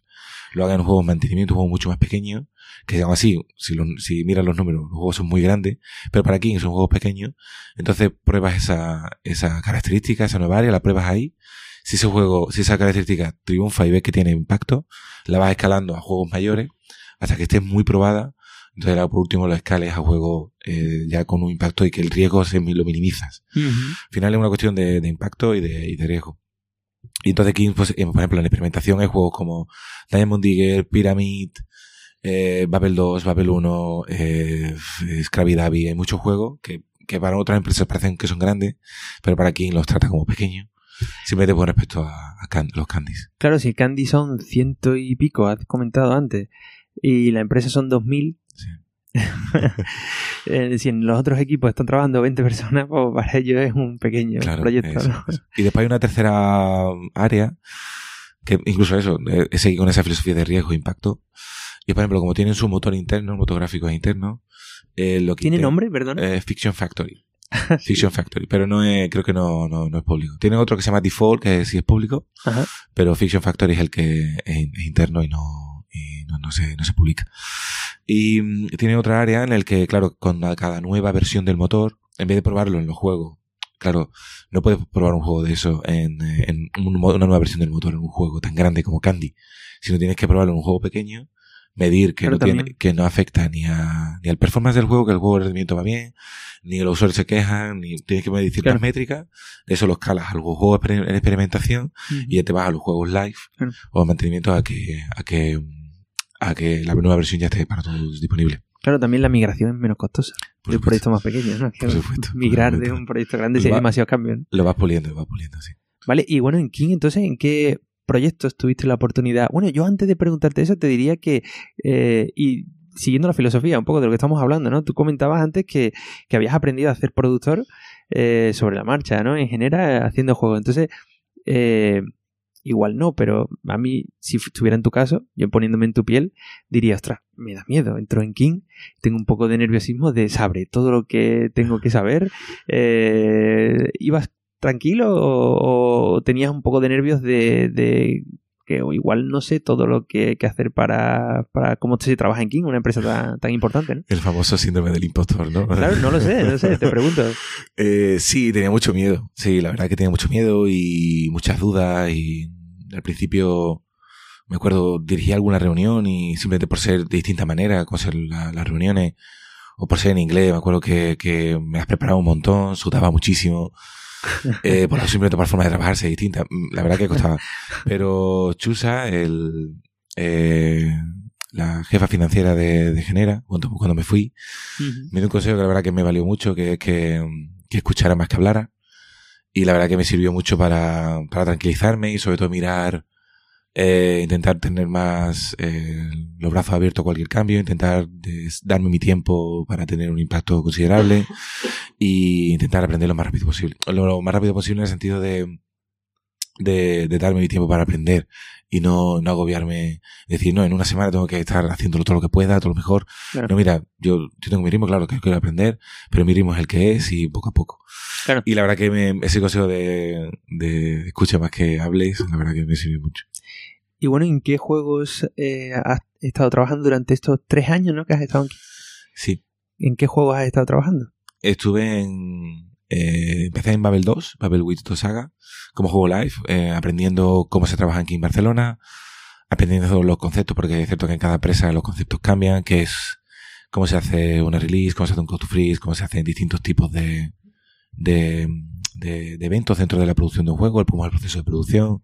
lo hagan en un juego de mantenimiento, un juego mucho más pequeño, que se llama así, si, lo- si miras los números, los juegos son muy grandes, pero para King son juegos pequeños, entonces pruebas esa, esa característica, esa nueva área, la pruebas ahí, si ese juego, si esa característica triunfa y ves que tiene impacto, la vas escalando a juegos mayores, hasta que estés muy probada, entonces ahora por último lo escales a juegos eh, ya con un impacto y que el riesgo se lo minimizas. Al final es una cuestión de, de impacto y de, y de riesgo. Y entonces King, pues, eh, por ejemplo, en experimentación hay juegos como Diamond Digger, Pyramid, eh, Babel 2, Babel 1, eh, Scrappy Davi, hay muchos juegos que, que para otras empresas parecen que son grandes, pero para King los trata como pequeños. Simplemente con respecto a, a can- los candies. Claro, si Candy son ciento y pico, has comentado antes, y la empresa son 2000, Sí. eh, si en los otros equipos están trabajando 20 personas, pues para ellos es un pequeño Claro, proyecto. eso, ¿no? eso. Y después hay una tercera área, que incluso eso, eh, es seguir con esa filosofía de riesgo e impacto. Y por ejemplo, como tienen su motor interno, el motor gráfico es interno, eh, lo que ¿Tiene nombre, perdón? eh, Fiction Factory. Fiction Factory, pero no es, creo que no, no, no es público. Tiene otro que se llama Default, que sí es público, Ajá. pero Fiction Factory es el que es, es interno y no, y no, no se, no se publica. Y mm, tiene otra área en el que, claro, con cada nueva versión del motor, en vez de probarlo en los juegos, claro, no puedes probar un juego de eso en, eh, en un una nueva versión del motor en un juego tan grande como Candy, sino tienes que probarlo en un juego pequeño, medir que no tiene, que no afecta ni a, ni al performance del juego, que el juego de rendimiento va bien, ni los usuarios se quejan, ni tienes que medir ciertas Claro. métricas, eso lo escalas a los juegos en experimentación y ya te vas a los juegos live Claro. o a mantenimiento a que, a que, a que la nueva versión ya esté para todos disponible. Claro, también la migración es menos costosa Por de un proyecto más pequeño, ¿no? Por supuesto, Migrar de un proyecto grande si hay demasiados cambios. ¿no? Lo vas puliendo, lo vas puliendo, sí. Vale, y bueno, en King, entonces, ¿en qué proyectos tuviste la oportunidad? Bueno, yo antes de preguntarte eso, te diría que, eh, y siguiendo la filosofía un poco de lo que estamos hablando, ¿no? Tú comentabas antes que, que habías aprendido a ser productor eh, sobre la marcha, ¿no? En general, haciendo juegos. Entonces, eh, igual no, pero a mí, si estuviera en tu caso, yo poniéndome en tu piel, diría, ostras, me da miedo. Entro en King, tengo un poco de nerviosismo de saber todo lo que tengo que saber. Eh, ¿Ibas tranquilo o, tenías un poco de nervios de, de que igual no sé todo lo que hay que hacer para, para cómo se trabaja en King, una empresa tan, tan importante, ¿no? El famoso síndrome del impostor, ¿no? Claro, no lo sé, no sé, te pregunto. Eh, sí, tenía mucho miedo. Sí, la verdad que tenía mucho miedo y muchas dudas. Y al principio, me acuerdo, dirigí alguna reunión y simplemente por ser de distinta manera, con ser la- las reuniones, o por ser en inglés, me acuerdo que, que me las preparaba un montón, sudaba muchísimo. Eh, por la simplemente por forma de trabajarse distinta. Mm, La verdad que costaba. Pero Chusa, el, eh, la jefa financiera de, de Genera, cuando, cuando me fui, me dio un consejo que la verdad que me valió mucho, que es que, que escuchara más que hablara. Y la verdad que me sirvió mucho para, para tranquilizarme y sobre todo mirar, eh, intentar tener más eh, los brazos abiertos a cualquier cambio, intentar darme mi tiempo para tener un impacto considerable y intentar aprender lo más rápido posible. Lo, lo más rápido posible en el sentido de, de, de darme mi tiempo para aprender y no, no agobiarme, decir, no, en una semana tengo que estar haciéndolo todo lo que pueda, todo lo mejor. Claro. No, mira, yo, yo tengo mi ritmo, claro que quiero aprender, pero mi ritmo es el que es y poco a poco. Claro. Y la verdad que me, ese consejo de, de escucha más que hables, la verdad que me sirvió mucho. Y bueno, ¿en qué juegos eh, has estado trabajando durante estos tres años ¿no? que has estado aquí? Sí. ¿En qué juegos has estado trabajando? Estuve en, eh, empecé en Babel 2, Babel Witch 2 Saga, como juego live, eh, aprendiendo cómo se trabaja aquí en Barcelona, aprendiendo los conceptos, porque es cierto que en cada empresa los conceptos cambian, que es cómo se hace una release, cómo se hace un code to freeze, cómo se hacen distintos tipos de, de, de, de eventos dentro de la producción de un juego, el, el proceso de producción.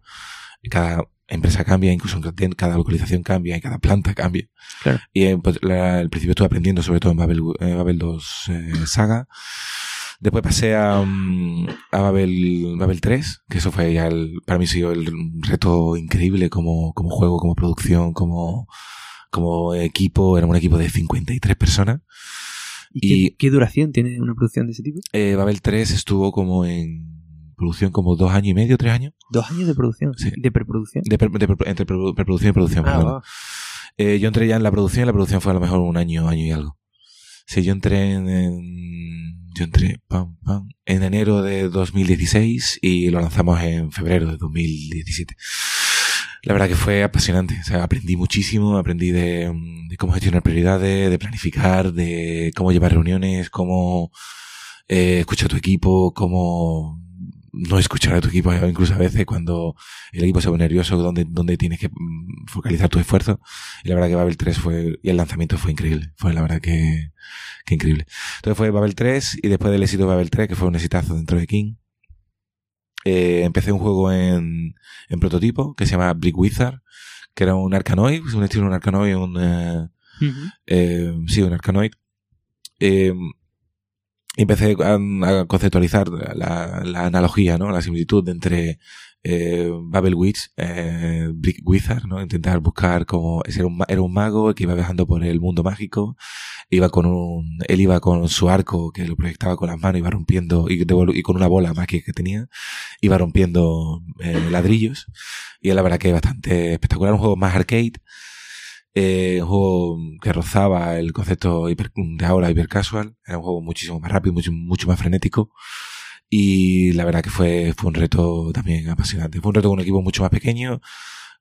Cada empresa cambia, incluso en cada localización cambia y cada planta cambia. Claro. Y eh, pues, la- al principio estuve aprendiendo sobre todo en Babel, eh, Babel 2 eh, Saga. Después pasé a, mm, a Babel, Babel 3, que eso fue ya el, para mí sido el reto increíble como, como juego, como producción, como, como equipo. Era un equipo de 53 personas. ¿Y, Y- qué, qué duración tiene una producción de ese tipo? Eh, Babel 3 estuvo como en producción como dos años y medio, tres años. Dos años de producción, Sí. de preproducción. De, pre- de pre- entre pre- preproducción y producción. Ah. Eh, yo entré ya en la producción y la producción fue a lo mejor un año, año y algo. Sí, yo entré en, en- yo entré pam, pam, en enero de 2016 y lo lanzamos en febrero de 2017. La verdad que fue apasionante. O sea, aprendí muchísimo, aprendí de, de cómo gestionar prioridades, de planificar, de cómo llevar reuniones, cómo eh, escuchar a tu equipo, cómo no escuchar a tu equipo, incluso a veces cuando el equipo se pone nervioso, donde, donde tienes que mm, focalizar tu esfuerzo. Y la verdad que Babel 3 fue, y el lanzamiento fue increíble. Fue la verdad que, que increíble. Entonces fue Babel 3 y después del éxito de Babel 3, que fue un exitazo dentro de King, eh, empecé un juego en, en prototipo que se llama Brick Wizard, que era un Arkanoid, un estilo de un Arkanoid, un, eh, eh, sí, un Arkanoid. Eh, empecé a, conceptualizar la, analogía, ¿no? La similitud entre eh, Babel Witch, eh, Brick Wizard, ¿no? Intentar buscar como era un, era un mago que iba viajando por el mundo mágico, iba con un, él iba con su arco que lo proyectaba con las manos, iba rompiendo y, y con una bola mágica que tenía, iba rompiendo eh, ladrillos y la verdad que es bastante espectacular, un juego más arcade, eh, un juego que rozaba el concepto hiper- de ahora hiper casual, era un juego muchísimo más rápido, mucho, mucho más frenético y la verdad que fue, fue un reto también apasionante. Fue un reto con un equipo mucho más pequeño,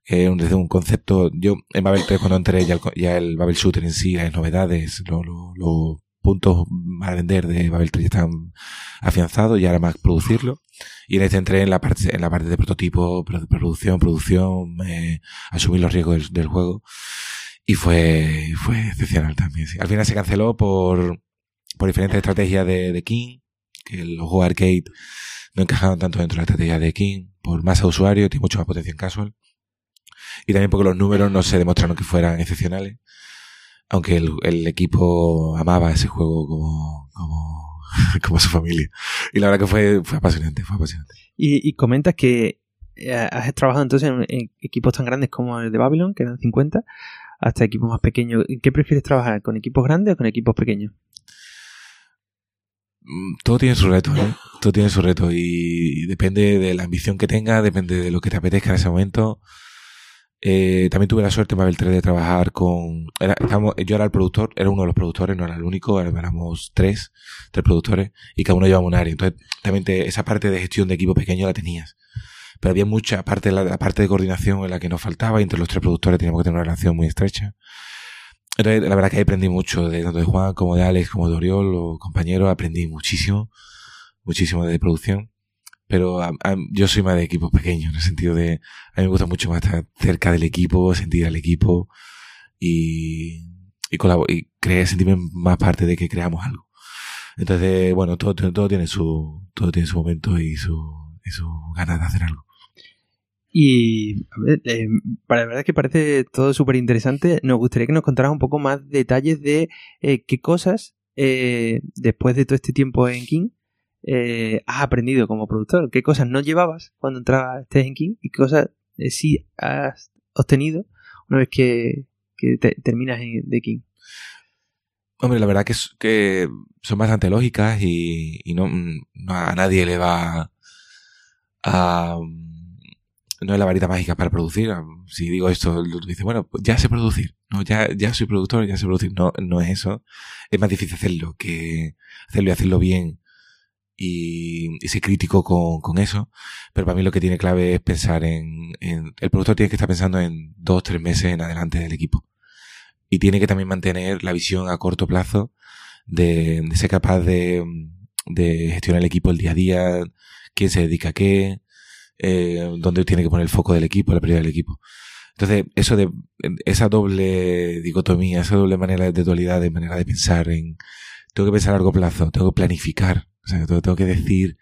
eh, desde un concepto, yo en Babel 3 cuando entré ya el, ya el Babel Shooter en sí, las novedades, lo- lo- los puntos a vender de Babel 3 ya están afianzados y ahora más producirlo. Y en este entré en la parte, en la parte de prototipo, pro- producción, producción, eh, asumir los riesgos del juego. Y fue, fue excepcional también. Al final se canceló por, por diferentes estrategias de, King, que los juegos arcade no encajaban tanto dentro de la estrategia de King, por masa de usuario, tiene mucho más potencia en casual. Y también porque los números no se demostraron que fueran excepcionales, aunque el, el equipo amaba ese juego como, como, como su familia. Y la verdad que fue, fue apasionante, fue apasionante. Y, y comentas que eh, has trabajado entonces en, en equipos tan grandes como el de Babylon, que eran 50, hasta equipos más pequeños. ¿En ¿Qué prefieres trabajar? ¿Con equipos grandes o con equipos pequeños? Mm, Todo tiene su reto, ¿eh? Todo tiene su reto y depende de la ambición que tenga, depende de lo que te apetezca en ese momento. Eh, también tuve la suerte en Babel 3 de trabajar con... Era, estábamos- yo era el productor, era uno de los productores, no era el único, éramos tres, tres productores y cada uno llevaba un área. Entonces, también te- esa parte de gestión de equipo pequeño la tenías. Pero había mucha parte, la, la parte de coordinación en la que nos faltaba y entre los tres productores teníamos que tener una relación muy estrecha. Entonces, la verdad que aprendí mucho de tanto de Juan como de Alex como de Oriol, los compañeros, aprendí muchísimo, muchísimo de producción. Pero yo soy más de equipos pequeños, en el sentido de, a mí me gusta mucho más estar cerca del equipo, sentir al equipo y, y, y creer, sentirme más parte de que creamos algo. Entonces, bueno, todo, todo tiene su, todo tiene su momento y su, y su ganas de hacer algo. Y a ver, eh, para la verdad es que parece todo súper interesante. Nos gustaría que nos contaras un poco más detalles de eh, qué cosas, eh, después de todo este tiempo en King, eh, has aprendido como productor. ¿Qué cosas no llevabas cuando entrabas en King y qué cosas sí has obtenido una vez que, que te- terminas en- de King? Hombre, la verdad que, son bastante lógicas y, no a nadie le va a... No es la varita mágica para producir. Si digo esto, dice, bueno, pues ya sé producir. No, ya, ya soy productor, ya sé producir. No, no es eso. Es más difícil hacerlo que hacerlo y hacerlo bien y, y ser crítico con, con eso. Pero para mí lo que tiene clave es pensar en, en... El productor tiene que estar pensando en dos, tres meses en adelante del equipo y tiene que también mantener la visión a corto plazo de, de ser capaz de, de gestionar el equipo el día a día, quién se dedica a qué, eh, dónde tiene que poner el foco del equipo, la prioridad del equipo. Entonces, eso de, esa doble dicotomía, esa doble manera de dualidad, de manera de pensar en, tengo que pensar a largo plazo, tengo que planificar, o sea, tengo, que decir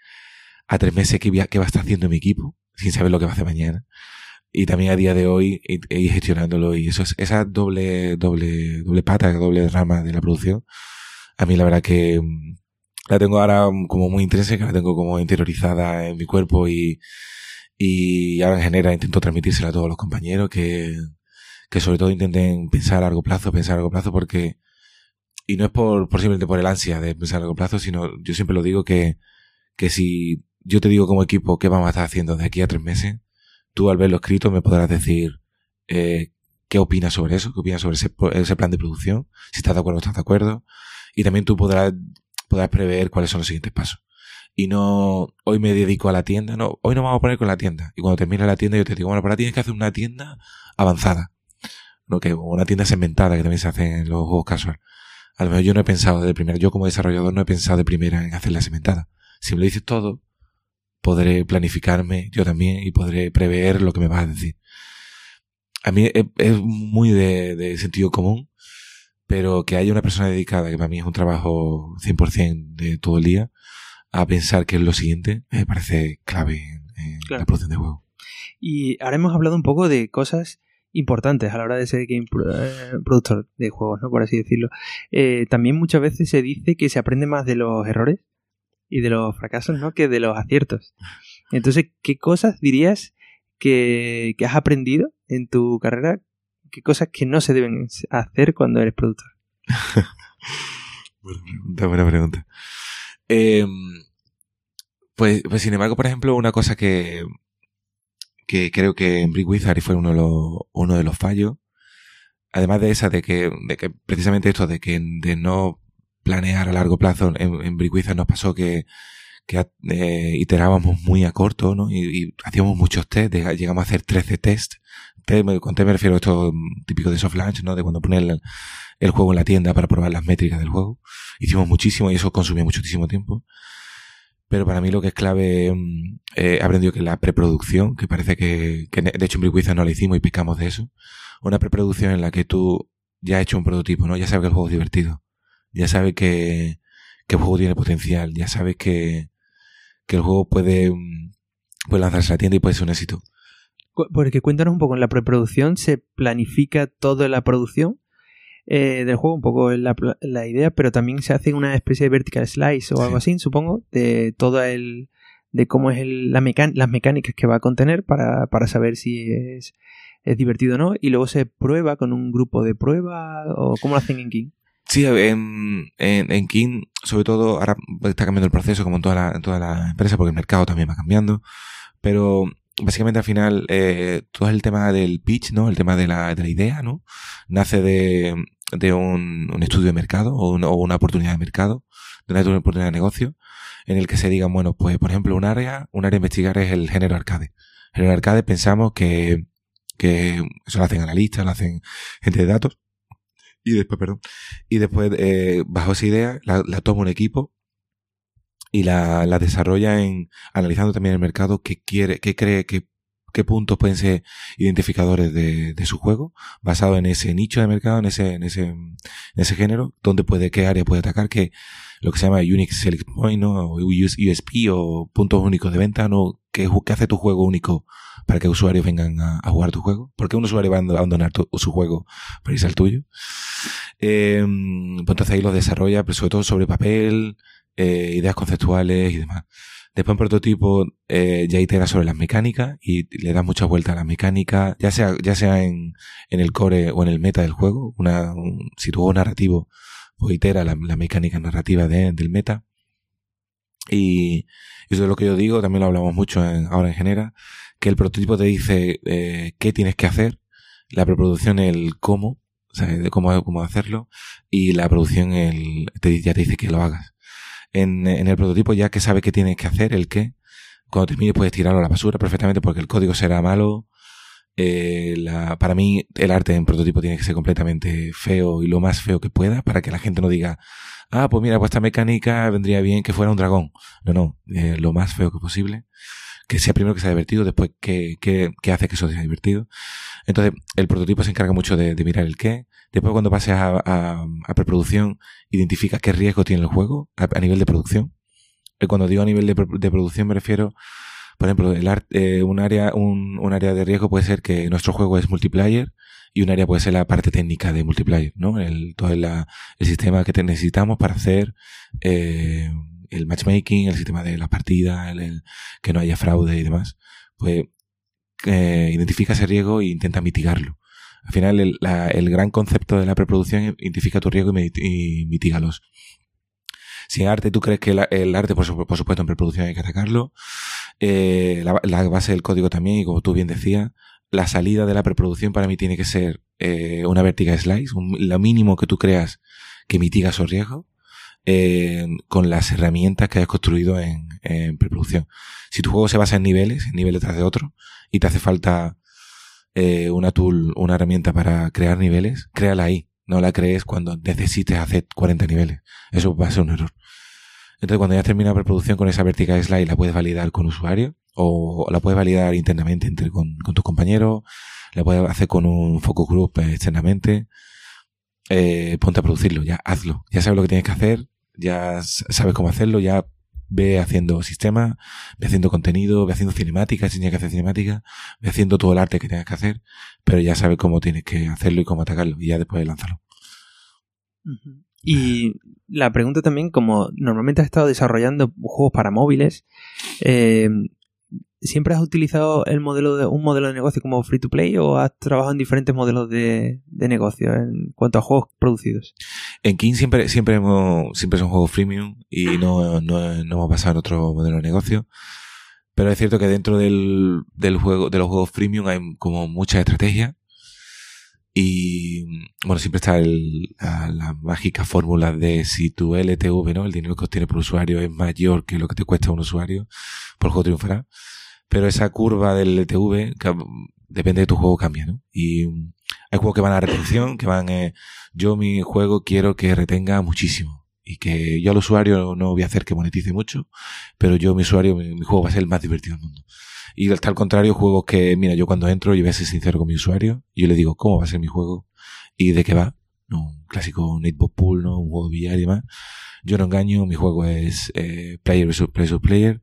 a tres meses qué, qué va a estar haciendo mi equipo, sin saber lo que va a hacer mañana y también a día de hoy ir, gestionándolo y eso es esa doble doble doble pata doble rama de la producción a mí la verdad que mm, la tengo ahora como muy intrínseca la tengo como interiorizada en mi cuerpo y y ahora en genera intento transmitírsela a todos los compañeros que que sobre todo intenten pensar a largo plazo pensar a largo plazo porque y no es por, por simplemente por el ansia de pensar a largo plazo sino yo siempre lo digo que que si yo te digo como equipo qué vamos a estar haciendo de aquí a tres meses tú al verlo escrito me podrás decir eh, qué opinas sobre eso, qué opinas sobre ese, ese, plan de producción, si estás de acuerdo o estás de acuerdo. Y también tú podrás, podrás prever cuáles son los siguientes pasos. Y no, hoy me dedico a la tienda, no, hoy no vamos a poner con la tienda. Y cuando termine la tienda yo te digo, bueno, para tienes que hacer una tienda avanzada. No, que una tienda segmentada que también se hace en los juegos casual. A lo mejor yo no he pensado de primera, yo como desarrollador no he pensado de primera en hacer la segmentada. Si me lo dices todo, podré planificarme yo también y podré prever lo que me vas a decir. A mí es, es muy de, de, sentido común, pero que haya una persona dedicada, que para mí es un trabajo 100% de todo el día, a pensar que es lo siguiente, me parece clave en, en claro. la producción de juego. Y ahora hemos hablado un poco de cosas importantes a la hora de ser game eh, productor de juegos, ¿no? Por así decirlo. Eh, también muchas veces se dice que se aprende más de los errores y de los fracasos, ¿no? Que de los aciertos. Entonces, ¿qué cosas dirías que, que, has aprendido en tu carrera? ¿Qué cosas que no se deben hacer cuando eres productor? buena pregunta, buena pregunta. Eh, pues, pues, sin embargo, por ejemplo, una cosa que, que creo que en Brick Wizard fue uno de los, uno de los fallos, además de esa, de que, de que precisamente esto de que de no planear a largo plazo, en, en nos pasó que, que eh, iterábamos muy a corto, ¿no? Y, y hacíamos muchos test, de, llegamos a hacer 13 test. con test me refiero a esto típico de soft launch, ¿no? De cuando ponen el, el, juego en la tienda para probar las métricas del juego. Hicimos muchísimo y eso consumía muchísimo tiempo. Pero para mí lo que es clave, eh, he aprendido que la preproducción, que parece que, que de hecho en Brick Wizard no la hicimos y picamos de eso. Una preproducción en la que tú ya has hecho un prototipo, ¿no? Ya sabes que el juego es divertido. Ya sabes que, que el juego tiene potencial. Ya sabes que, que el juego puede, puede lanzarse a la tienda y puede ser un éxito. Porque cuéntanos un poco, en la preproducción se planifica toda la producción eh, del juego, un poco la, la, idea, pero también se hace una especie de vertical slice o algo sí. así, supongo, de todo el de cómo es el, la las mecánicas que va a contener para, para saber si es, es divertido o no, y luego se prueba con un grupo de prueba o cómo lo hacen en King. Sí, en, en, en, King, sobre todo, ahora está cambiando el proceso como en toda la, en toda la empresa, porque el mercado también va cambiando. Pero básicamente al final, eh, todo el tema del pitch, ¿no? El tema de la, de la idea, ¿no? Nace de, de un, un estudio de mercado o, un, o, una oportunidad de mercado, de una oportunidad de negocio, en el que se diga, bueno, pues, por ejemplo, un área, un área a investigar es el género arcade. El género arcade pensamos que, que eso lo hacen analistas, lo hacen gente de datos y después, perdón, y después eh, bajo esa idea la, la, toma un equipo y la, la, desarrolla en analizando también el mercado que quiere, que cree que qué puntos pueden ser identificadores de, de, su juego, basado en ese nicho de mercado, en ese, en ese, en ese género, dónde puede, qué área puede atacar, qué, lo que se llama Unique Select Point, ¿no? O USP o puntos únicos de venta, ¿no? ¿Qué, qué hace tu juego único para que usuarios vengan a, jugar tu juego? ¿Por qué un usuario va a abandonar tu, su juego para irse al tuyo? Eh, pues entonces ahí lo desarrolla, pero sobre todo sobre papel, eh, ideas conceptuales y demás. Después en prototipo eh, ya itera sobre las mecánicas y le da muchas vueltas a las mecánicas, ya sea, ya sea en, en el core o en el meta del juego. Una, un, si tu juego narrativo, pues itera la, mecánica narrativa de, del meta. Y eso es lo que yo digo, también lo hablamos mucho en, ahora en Genera, que el prototipo te dice eh, qué tienes que hacer, la preproducción el cómo, o sea, de cómo, cómo hacerlo, y la producción el, te, ya te dice que lo hagas en, en el prototipo ya que sabe qué tienes que hacer, el qué. Cuando termines puedes tirarlo a la basura perfectamente porque el código será malo. Eh, la, para mí el arte en prototipo tiene que ser completamente feo y lo más feo que pueda para que la gente no diga, ah, pues mira, pues esta mecánica vendría bien que fuera un dragón. No, no, eh, lo más feo que posible. Que sea primero que sea divertido, después que, que, que hace que eso sea divertido. Entonces, el prototipo se encarga mucho de, mirar el qué, Después, cuando pases a, preproducción, identifica qué riesgo tiene el juego a, nivel de producción. Cuando digo a nivel de, de producción me refiero, por ejemplo, el art, eh, un área, un, un, área de riesgo puede ser que nuestro juego es multiplayer y un área puede ser la parte técnica de multiplayer, ¿no? El, todo el, sistema que necesitamos para hacer, eh, el matchmaking, el sistema de las partidas, el, que no haya fraude y demás. Pues, eh, identifica ese riesgo e intenta mitigarlo. Al final, el, la, el gran concepto de la preproducción identifica tu riesgo y mitígalos. Si arte tú crees que el, el arte, por, por, supuesto, en preproducción hay que atacarlo, eh, la, base del código también, y como tú bien decías, la salida de la preproducción para mí tiene que ser eh, una vertical slice, un, lo mínimo que tú creas que mitiga esos riesgos, eh, con las herramientas que hayas construido en, en preproducción. Si tu juego se basa en niveles, en nivel detrás de otro, y te hace falta eh, una tool, una herramienta para crear niveles, créala ahí. No la crees cuando necesites hacer 40 niveles. Eso va a ser un error. Entonces, cuando ya termina la preproducción con esa vertical slide, la puedes validar con usuario o la puedes validar internamente entre, con, con tus compañeros, la puedes hacer con un focus group externamente. Eh, ponte a producirlo, ya hazlo. Ya sabes lo que tienes que hacer, ya sabes cómo hacerlo, ya ve haciendo sistemas, ve haciendo contenido, ve haciendo cinemáticas, si tienes que hacer cinemática, ve haciendo todo el arte que tengas que hacer, pero ya sabes cómo tienes que hacerlo y cómo atacarlo, y ya después lánzalo. Y la pregunta también, como normalmente has estado desarrollando juegos para móviles, eh, ¿siempre has utilizado el modelo de, un modelo de negocio como free to play o has trabajado en diferentes modelos de, de negocio en cuanto a juegos producidos? En King siempre, siempre hemos, siempre son juegos freemium y no, no, no hemos pasado en otro modelo de negocio. Pero es cierto que dentro del, del juego, de los juegos freemium hay como mucha estrategia. Y bueno, siempre está el, la, la, mágica fórmula de si tu LTV, ¿no? El dinero que obtienes por usuario es mayor que lo que te cuesta un usuario, por juego triunfará pero esa curva del LTV, depende de tu juego, cambia, ¿no? Y hay juegos que van a retención, que van, eh, yo mi juego quiero que retenga muchísimo. Y que yo al usuario no voy a hacer que monetice mucho, pero yo mi usuario, mi, juego va a ser el más divertido del mundo. Y hasta al contrario, juegos que, mira, yo cuando entro, yo voy a ser sincero con mi usuario, yo le digo, ¿cómo va a ser mi juego? ¿Y de qué va? Un clásico Netball Pool, ¿no? Un juego de billar y demás. Yo no engaño, mi juego es eh, player versus player, player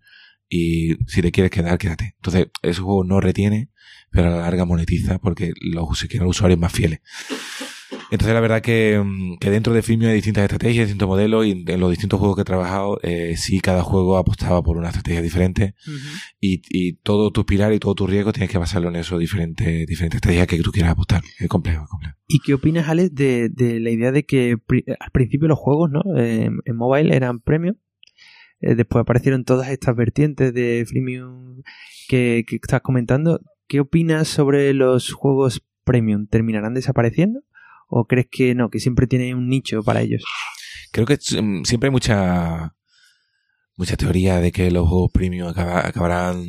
y si te quieres quedar, quédate. Entonces, ese juego no retiene, pero a la larga monetiza porque los, se quieren usuarios más fieles. Entonces, la verdad que, que dentro de Filmio hay distintas estrategias, distintos modelos, y en los distintos juegos que he trabajado, eh, sí, cada juego apostaba por una estrategia diferente, uh -huh. y, y todo tu pilar y todo tu riesgo tienes que basarlo en eso, diferentes, diferentes estrategias que tú quieras apostar. Es complejo, es complejo. ¿Y qué opinas, Alex, de, de la idea de que al principio los juegos, ¿no? Eh, en mobile eran premium, eh, después aparecieron todas estas vertientes de freemium que, estás comentando. ¿Qué opinas sobre los juegos premium? ¿Terminarán desapareciendo? ¿O crees que no, que siempre tiene un nicho para ellos? Creo que siempre hay mucha mucha teoría de que los juegos premium acaba, acabarán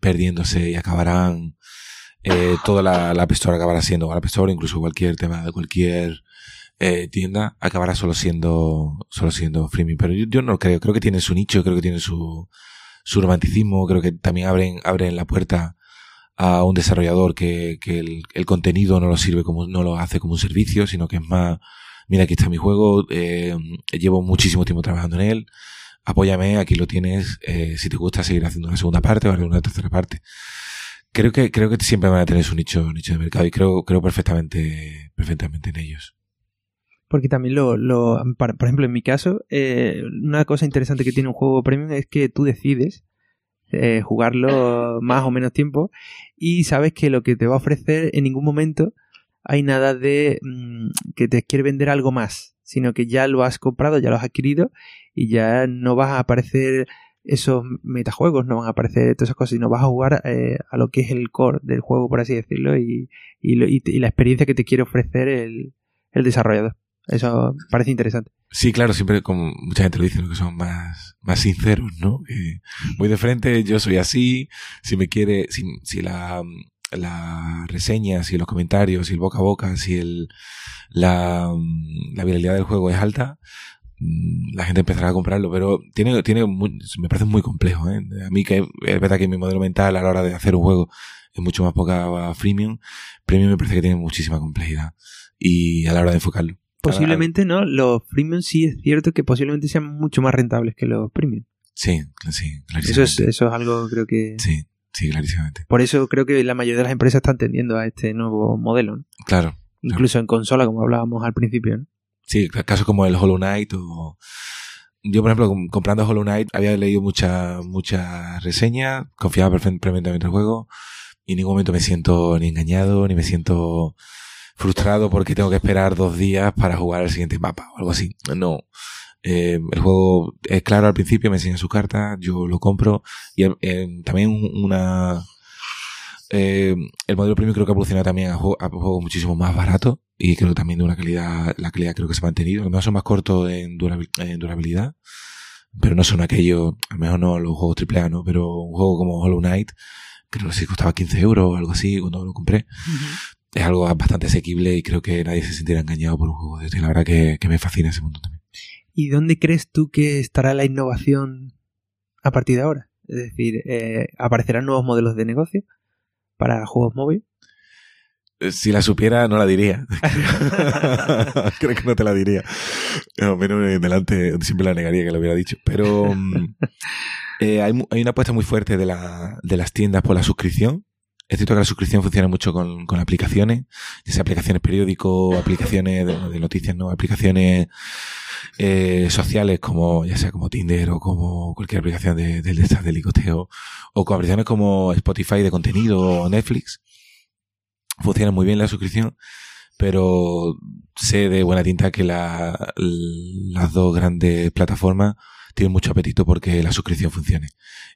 perdiéndose y acabarán eh, toda la, la acabará siendo la App incluso cualquier tema de cualquier eh, tienda acabará solo siendo solo siendo freemium pero yo, yo, no creo creo que tiene su nicho creo que tiene su su romanticismo creo que también abren abren la puerta a un desarrollador que, que el, el, contenido no lo sirve como, no lo hace como un servicio, sino que es más, mira, aquí está mi juego, eh, llevo muchísimo tiempo trabajando en él, apóyame, aquí lo tienes, eh, si te gusta seguir haciendo una segunda parte o una tercera parte. Creo que, creo que siempre van a tener su nicho, nicho de mercado y creo, creo perfectamente, perfectamente en ellos. Porque también lo, lo por ejemplo, en mi caso, eh, una cosa interesante que tiene un juego premium es que tú decides eh, jugarlo más o menos tiempo y sabes que lo que te va a ofrecer en ningún momento hay nada de mm, que te quiere vender algo más, sino que ya lo has comprado, ya lo has adquirido y ya no vas a aparecer esos metajuegos, no van a aparecer todas esas cosas, sino vas a jugar eh, a lo que es el core del juego, por así decirlo, y, y, la experiencia que te quiere ofrecer el, el desarrollador. Eso parece interesante. Sí, claro, siempre como mucha gente lo dice, que son más, más sinceros, ¿no? voy de frente, yo soy así, si me quiere, si, si la, la reseña, si los comentarios, si el boca a boca, si el, la, la viralidad del juego es alta, mm, la gente empezará a comprarlo, pero tiene, tiene me parece muy complejo, ¿eh? A mí que es verdad que mi modelo mental a la hora de hacer un juego es mucho más poca freemium, premium me parece que tiene muchísima complejidad y a la hora de enfocarlo. Posiblemente no, los premium sí es cierto que posiblemente sean mucho más rentables que los premium. Sí, sí, Eso es, eso es algo creo que... Sí, sí, clarísimamente. Por eso creo que la mayoría de las empresas están tendiendo a este nuevo modelo. Claro. Incluso en consola, como hablábamos al principio. ¿no? Sí, casos como el Hollow Knight o... Yo, por ejemplo, comprando Hollow Knight, había leído muchas mucha reseñas, confiaba perfectamente en el juego y en ningún momento me siento ni engañado, ni me siento frustrado porque tengo que esperar dos días para jugar el siguiente mapa o algo así. No. Eh, el juego es claro al principio, me enseña su carta, yo lo compro y eh, también una... Eh, el modelo premium creo que ha evolucionado también a, juegos muchísimo más baratos y creo también de una calidad, la calidad creo que se ha mantenido. Además son más cortos en, en durabilidad, pero no son aquellos, al menos no los juegos AAA, ¿no? Pero un juego como Hollow Knight, creo que sí costaba 15 euros o algo así cuando lo compré es algo bastante asequible y creo que nadie se sentirá engañado por un juego de este. La verdad que, me fascina ese mundo también. ¿Y dónde crees tú que estará la innovación a partir de ahora? Es decir, eh, ¿aparecerán nuevos modelos de negocio para juegos móviles? Eh, si la supiera, no la diría. Creo que no te la diría. No, menos en delante siempre la negaría que lo hubiera dicho. Pero mm, eh, hay, hay, una apuesta muy fuerte de, la, de las tiendas por la suscripción. Es cierto que la suscripción funciona mucho con, con aplicaciones, ya sea aplicaciones periódicos, aplicaciones de, noticias, no, aplicaciones eh, sociales como, ya sea como Tinder o como cualquier aplicación de, de, de, de licoteo, o con aplicaciones como Spotify de contenido o Netflix. Funciona muy bien la suscripción, pero sé de buena tinta que la, las dos grandes plataformas tienen mucho apetito porque la suscripción funcione.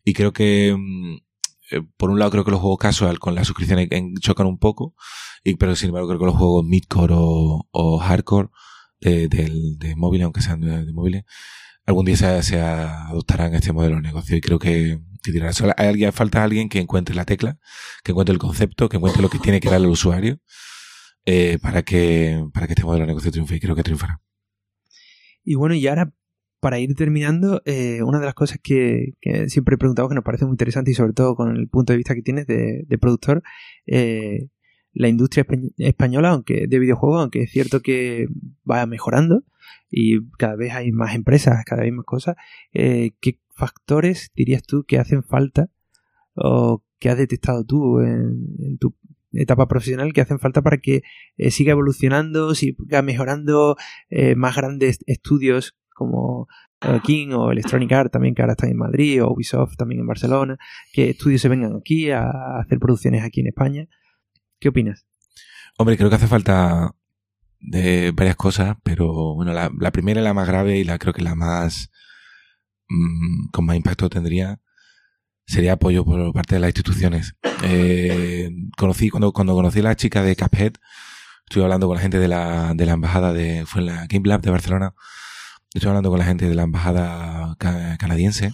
Y creo que mm, eh, por un lado creo que los juegos casual con la suscripción chocan un poco, pero sin embargo creo que los juegos midcore o, o hardcore de, de, móviles, aunque sean de, móviles, algún día se, adoptarán este modelo de negocio y creo que, hay alguien, falta alguien que encuentre la tecla, que encuentre el concepto, que encuentre lo que tiene que darle al usuario eh, para que para que este modelo de negocio triunfe y creo que triunfará. Y bueno, y ahora para ir terminando, eh, una de las cosas que, siempre he preguntado que nos parece muy interesante y sobre todo con el punto de vista que tienes de, productor, eh, la industria española, aunque de videojuegos, aunque es cierto que va mejorando y cada vez hay más empresas, cada vez más cosas, eh, ¿qué factores dirías tú que hacen falta o que has detectado tú en, tu etapa profesional que hacen falta para que siga evolucionando, siga mejorando más grandes estudios como eh, King o Electronic Arts también que ahora están en Madrid o Ubisoft también en Barcelona, que estudios se vengan aquí a hacer producciones aquí en España. ¿Qué opinas? Hombre, creo que hace falta de varias cosas, pero bueno, la, primera y la más grave y la creo que la más mm, con más impacto tendría sería apoyo por parte de las instituciones. Eh, conocí cuando cuando conocí a la chica de Cuphead, estuve hablando con la gente de la, de la embajada de fue en la Game Lab de Barcelona estoy hablando con la gente de la embajada canadiense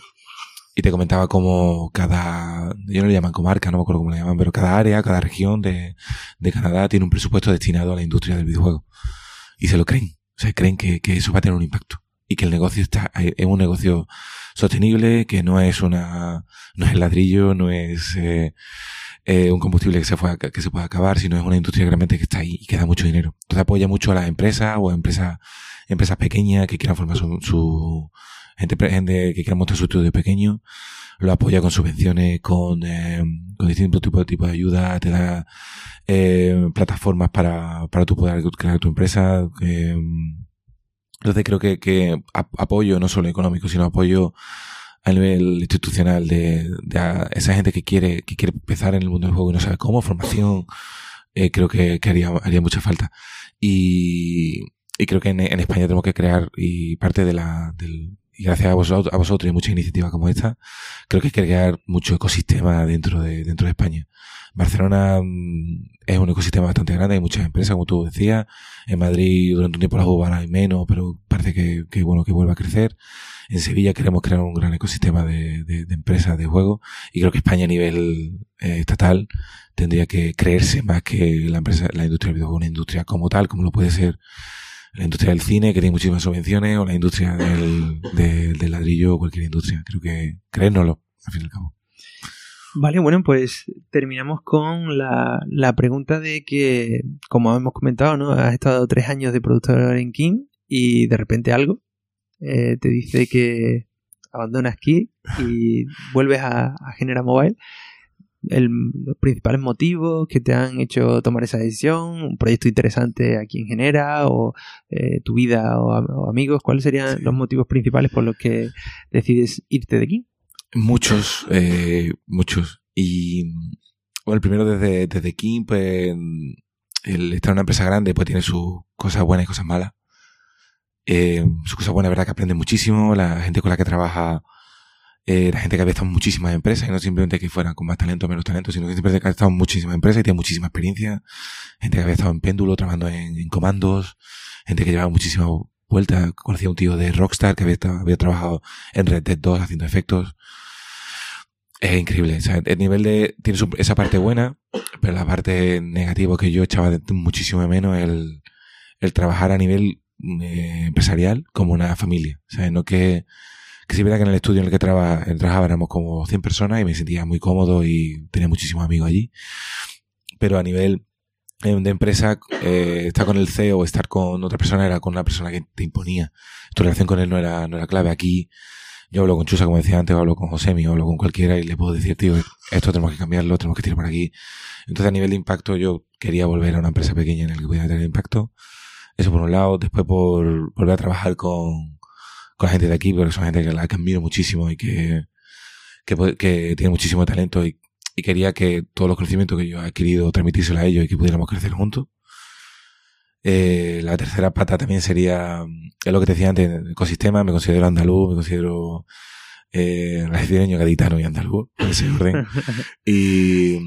y te comentaba cómo cada, yo no le llaman comarca, no me acuerdo cómo le llaman, pero cada área, cada región de, de Canadá tiene un presupuesto destinado a la industria del videojuego. Y se lo creen. O sea, creen que, que eso va a tener un impacto. Y que el negocio está, es un negocio sostenible, que no es una, no es el ladrillo, no es, eh, eh, un combustible que se, pueda, que se pueda acabar, sino es una industria realmente que está ahí y que da mucho dinero. Entonces apoya mucho a las empresas o a empresas, empresas pequeñas que quieran formar su, su gente, gente que quiera montar su estudio pequeño, lo apoya con subvenciones, con, eh, con distintos tipos de, tipos de ayuda, te da eh, plataformas para, para tú poder crear tu empresa. Eh, entonces creo que, que apoyo no solo económico, sino apoyo a nivel institucional de, de esa gente que quiere, que quiere empezar en el mundo del juego y no sabe cómo, formación, eh, creo que, que haría, haría mucha falta. Y, y creo que en, en, España tenemos que crear, y parte de la, del, y gracias a vosotros, a vosotros y muchas iniciativas como esta, creo que hay que crear mucho ecosistema dentro de, dentro de España. Barcelona mm, es un ecosistema bastante grande, hay muchas empresas, como tú decías. En Madrid durante un tiempo la jugaban hay menos, pero parece que, que, bueno, que vuelve a crecer. En Sevilla queremos crear un gran ecosistema de, de, de empresas de juego y creo que España a nivel eh, estatal tendría que creerse más que la empresa, la industria del videojuego, una industria como tal, como lo puede ser la industria del cine, que tiene muchísimas subvenciones, o la industria del, del, ladrillo, o cualquier industria. Creo que creérnoslo, al fin y al cabo. Vale, bueno, pues terminamos con la, la pregunta de que, como hemos comentado, ¿no? Has estado tres años de productor en King y de repente algo eh, te dice que abandonas King y vuelves a, a Genera Mobile. El, los principales motivos que te han hecho tomar esa decisión, un proyecto interesante a quien genera, o eh, tu vida o, o, amigos, ¿cuáles serían sí. los motivos principales por los que decides irte de aquí? Muchos, eh, muchos. Y bueno, el primero desde, desde King, pues el estar en una empresa grande, pues tiene sus cosas buenas y cosas malas. Eh, sus cosas buenas, verdad que aprende muchísimo, la gente con la que trabaja eh, la gente que había estado en muchísimas empresas, y no simplemente que fueran con más talento o menos talento, sino que siempre que había estado en muchísimas empresas y tiene muchísima experiencia. Gente que había estado en péndulo, trabajando en, en comandos, gente que llevaba muchísima vuelta. Conocí a un tío de Rockstar que había, estado, había trabajado en Red Dead 2 haciendo efectos. Es increíble. O sea, el nivel de, tiene su, esa parte buena, pero la parte negativa que yo echaba de, muchísimo menos el, el trabajar a nivel eh, empresarial como una familia. O sea, no que, que sí verdad que en el estudio en el que traba, trabajaba éramos como 100 personas y me sentía muy cómodo y tenía muchísimos amigos allí. Pero a nivel eh, de empresa, eh, estar con el CEO o estar con otra persona era con una persona que te imponía. Tu relación con él no era, no era clave. Aquí yo hablo con Chusa, como decía antes, o hablo con Josemi, o hablo con cualquiera y le puedo decir, tío, esto tenemos que cambiarlo, tenemos que tirar por aquí. Entonces a nivel de impacto yo quería volver a una empresa pequeña en la que pudiera tener impacto. Eso por un lado. Después por volver a trabajar con, con la gente de aquí, porque son gente que la que admiro muchísimo y que, que, que tiene muchísimo talento y, y, quería que todos los conocimientos que yo he adquirido transmitírselo a ellos y que pudiéramos crecer juntos. Eh, la tercera pata también sería, es lo que te decía antes, el ecosistema, me considero andaluz, me considero eh, gaditano y andaluz, en ese orden. y,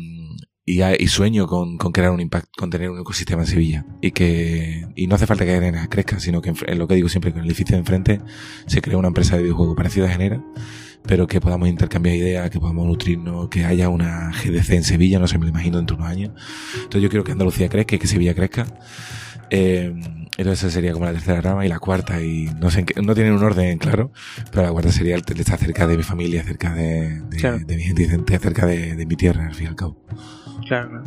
y, y, sueño con, con crear un impacto, con tener un ecosistema en Sevilla. Y que, y no hace falta que Genera crezca, sino que en, lo que digo siempre, que en el edificio de enfrente se crea una empresa de videojuegos parecida a Genera, pero que podamos intercambiar ideas, que podamos nutrirnos, que haya una GDC en Sevilla, no sé, me lo imagino dentro de unos años. Entonces yo quiero que Andalucía crezca y que Sevilla crezca. Eh, entonces esa sería como la tercera rama y la cuarta y no sé, no tienen un orden claro, pero la cuarta sería estar cerca de mi familia, cerca de, de, claro. de mi gente, cerca de, de, mi tierra, al fin y al cabo. Claro.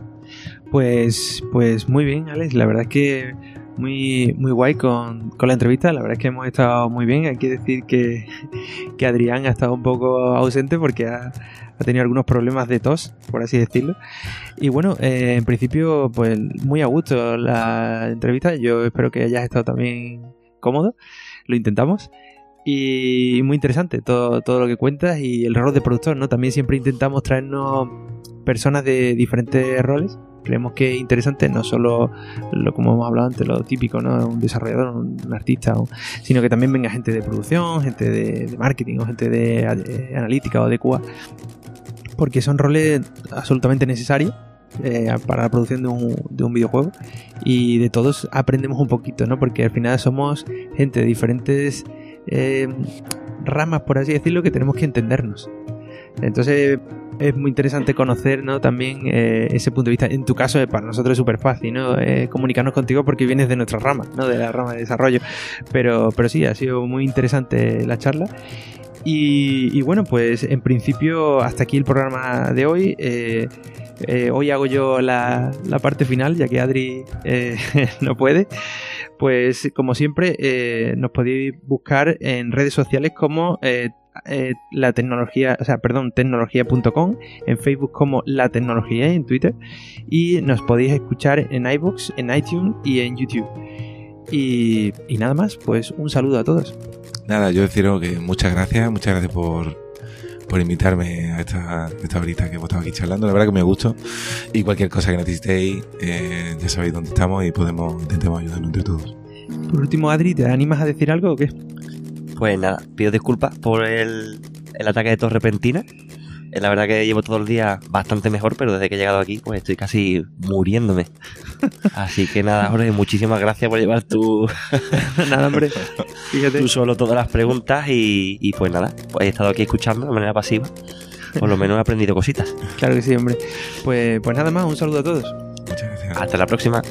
Pues, pues muy bien, Alex. La verdad es que muy, muy guay con, con, la entrevista. La verdad es que hemos estado muy bien. Hay que decir que, que Adrián ha estado un poco ausente porque ha, ha, tenido algunos problemas de tos, por así decirlo. Y bueno, eh, en principio, pues muy a gusto la entrevista. Yo espero que hayas estado también cómodo. Lo intentamos. Y muy interesante todo, todo lo que cuentas y el rol de productor, ¿no? También siempre intentamos traernos personas de diferentes roles. Creemos que es interesante no solo lo como hemos hablado antes, lo típico, ¿no? Un desarrollador, un, artista, sino que también venga gente de producción, gente de, marketing o gente de, de, analítica o de QA. Porque son roles absolutamente necesarios eh, para la producción de un, de un, videojuego y de todos aprendemos un poquito, ¿no? Porque al final somos gente de diferentes eh, ramas, por así decirlo, que tenemos que entendernos. Entonces es muy interesante conocer ¿no? también eh, ese punto de vista. En tu caso, para nosotros es súper fácil ¿no? Eh, comunicarnos contigo porque vienes de nuestra rama, ¿no? de la rama de desarrollo. Pero, pero sí, ha sido muy interesante la charla. Y, bueno, pues en principio hasta aquí el programa de hoy. Eh, eh, hoy hago yo la, la parte final, ya que Adri eh, no puede. Pues como siempre, eh, nos podéis buscar en redes sociales como eh, la tecnología, o sea, perdón, tecnología.com, en Facebook como la tecnología en Twitter y nos podéis escuchar en iBooks, en iTunes y en YouTube. Y, y nada más, pues un saludo a todos. Nada, yo deciros que muchas gracias, muchas gracias por, por invitarme a esta, esta horita que hemos estado aquí charlando. La verdad que me gustó. Y cualquier cosa que necesitéis, eh, ya sabéis dónde estamos y podemos, intentemos ayudarnos entre todos. Por último, Adri, ¿te animas a decir algo o qué? Pues nada, pido disculpas por el, el ataque de tos repentina. Eh, La verdad que llevo todo el día bastante mejor, pero desde que he llegado aquí, pues estoy casi muriéndome. Así que nada, Jorge, muchísimas gracias por llevar tú, nada, hombre. Fíjate. tú solo todas las preguntas y, y pues nada, pues he estado aquí escuchando de manera pasiva. Por lo menos he aprendido cositas. Claro que sí, hombre. Pues, pues nada más, un saludo a todos. Muchas gracias. Hasta la próxima.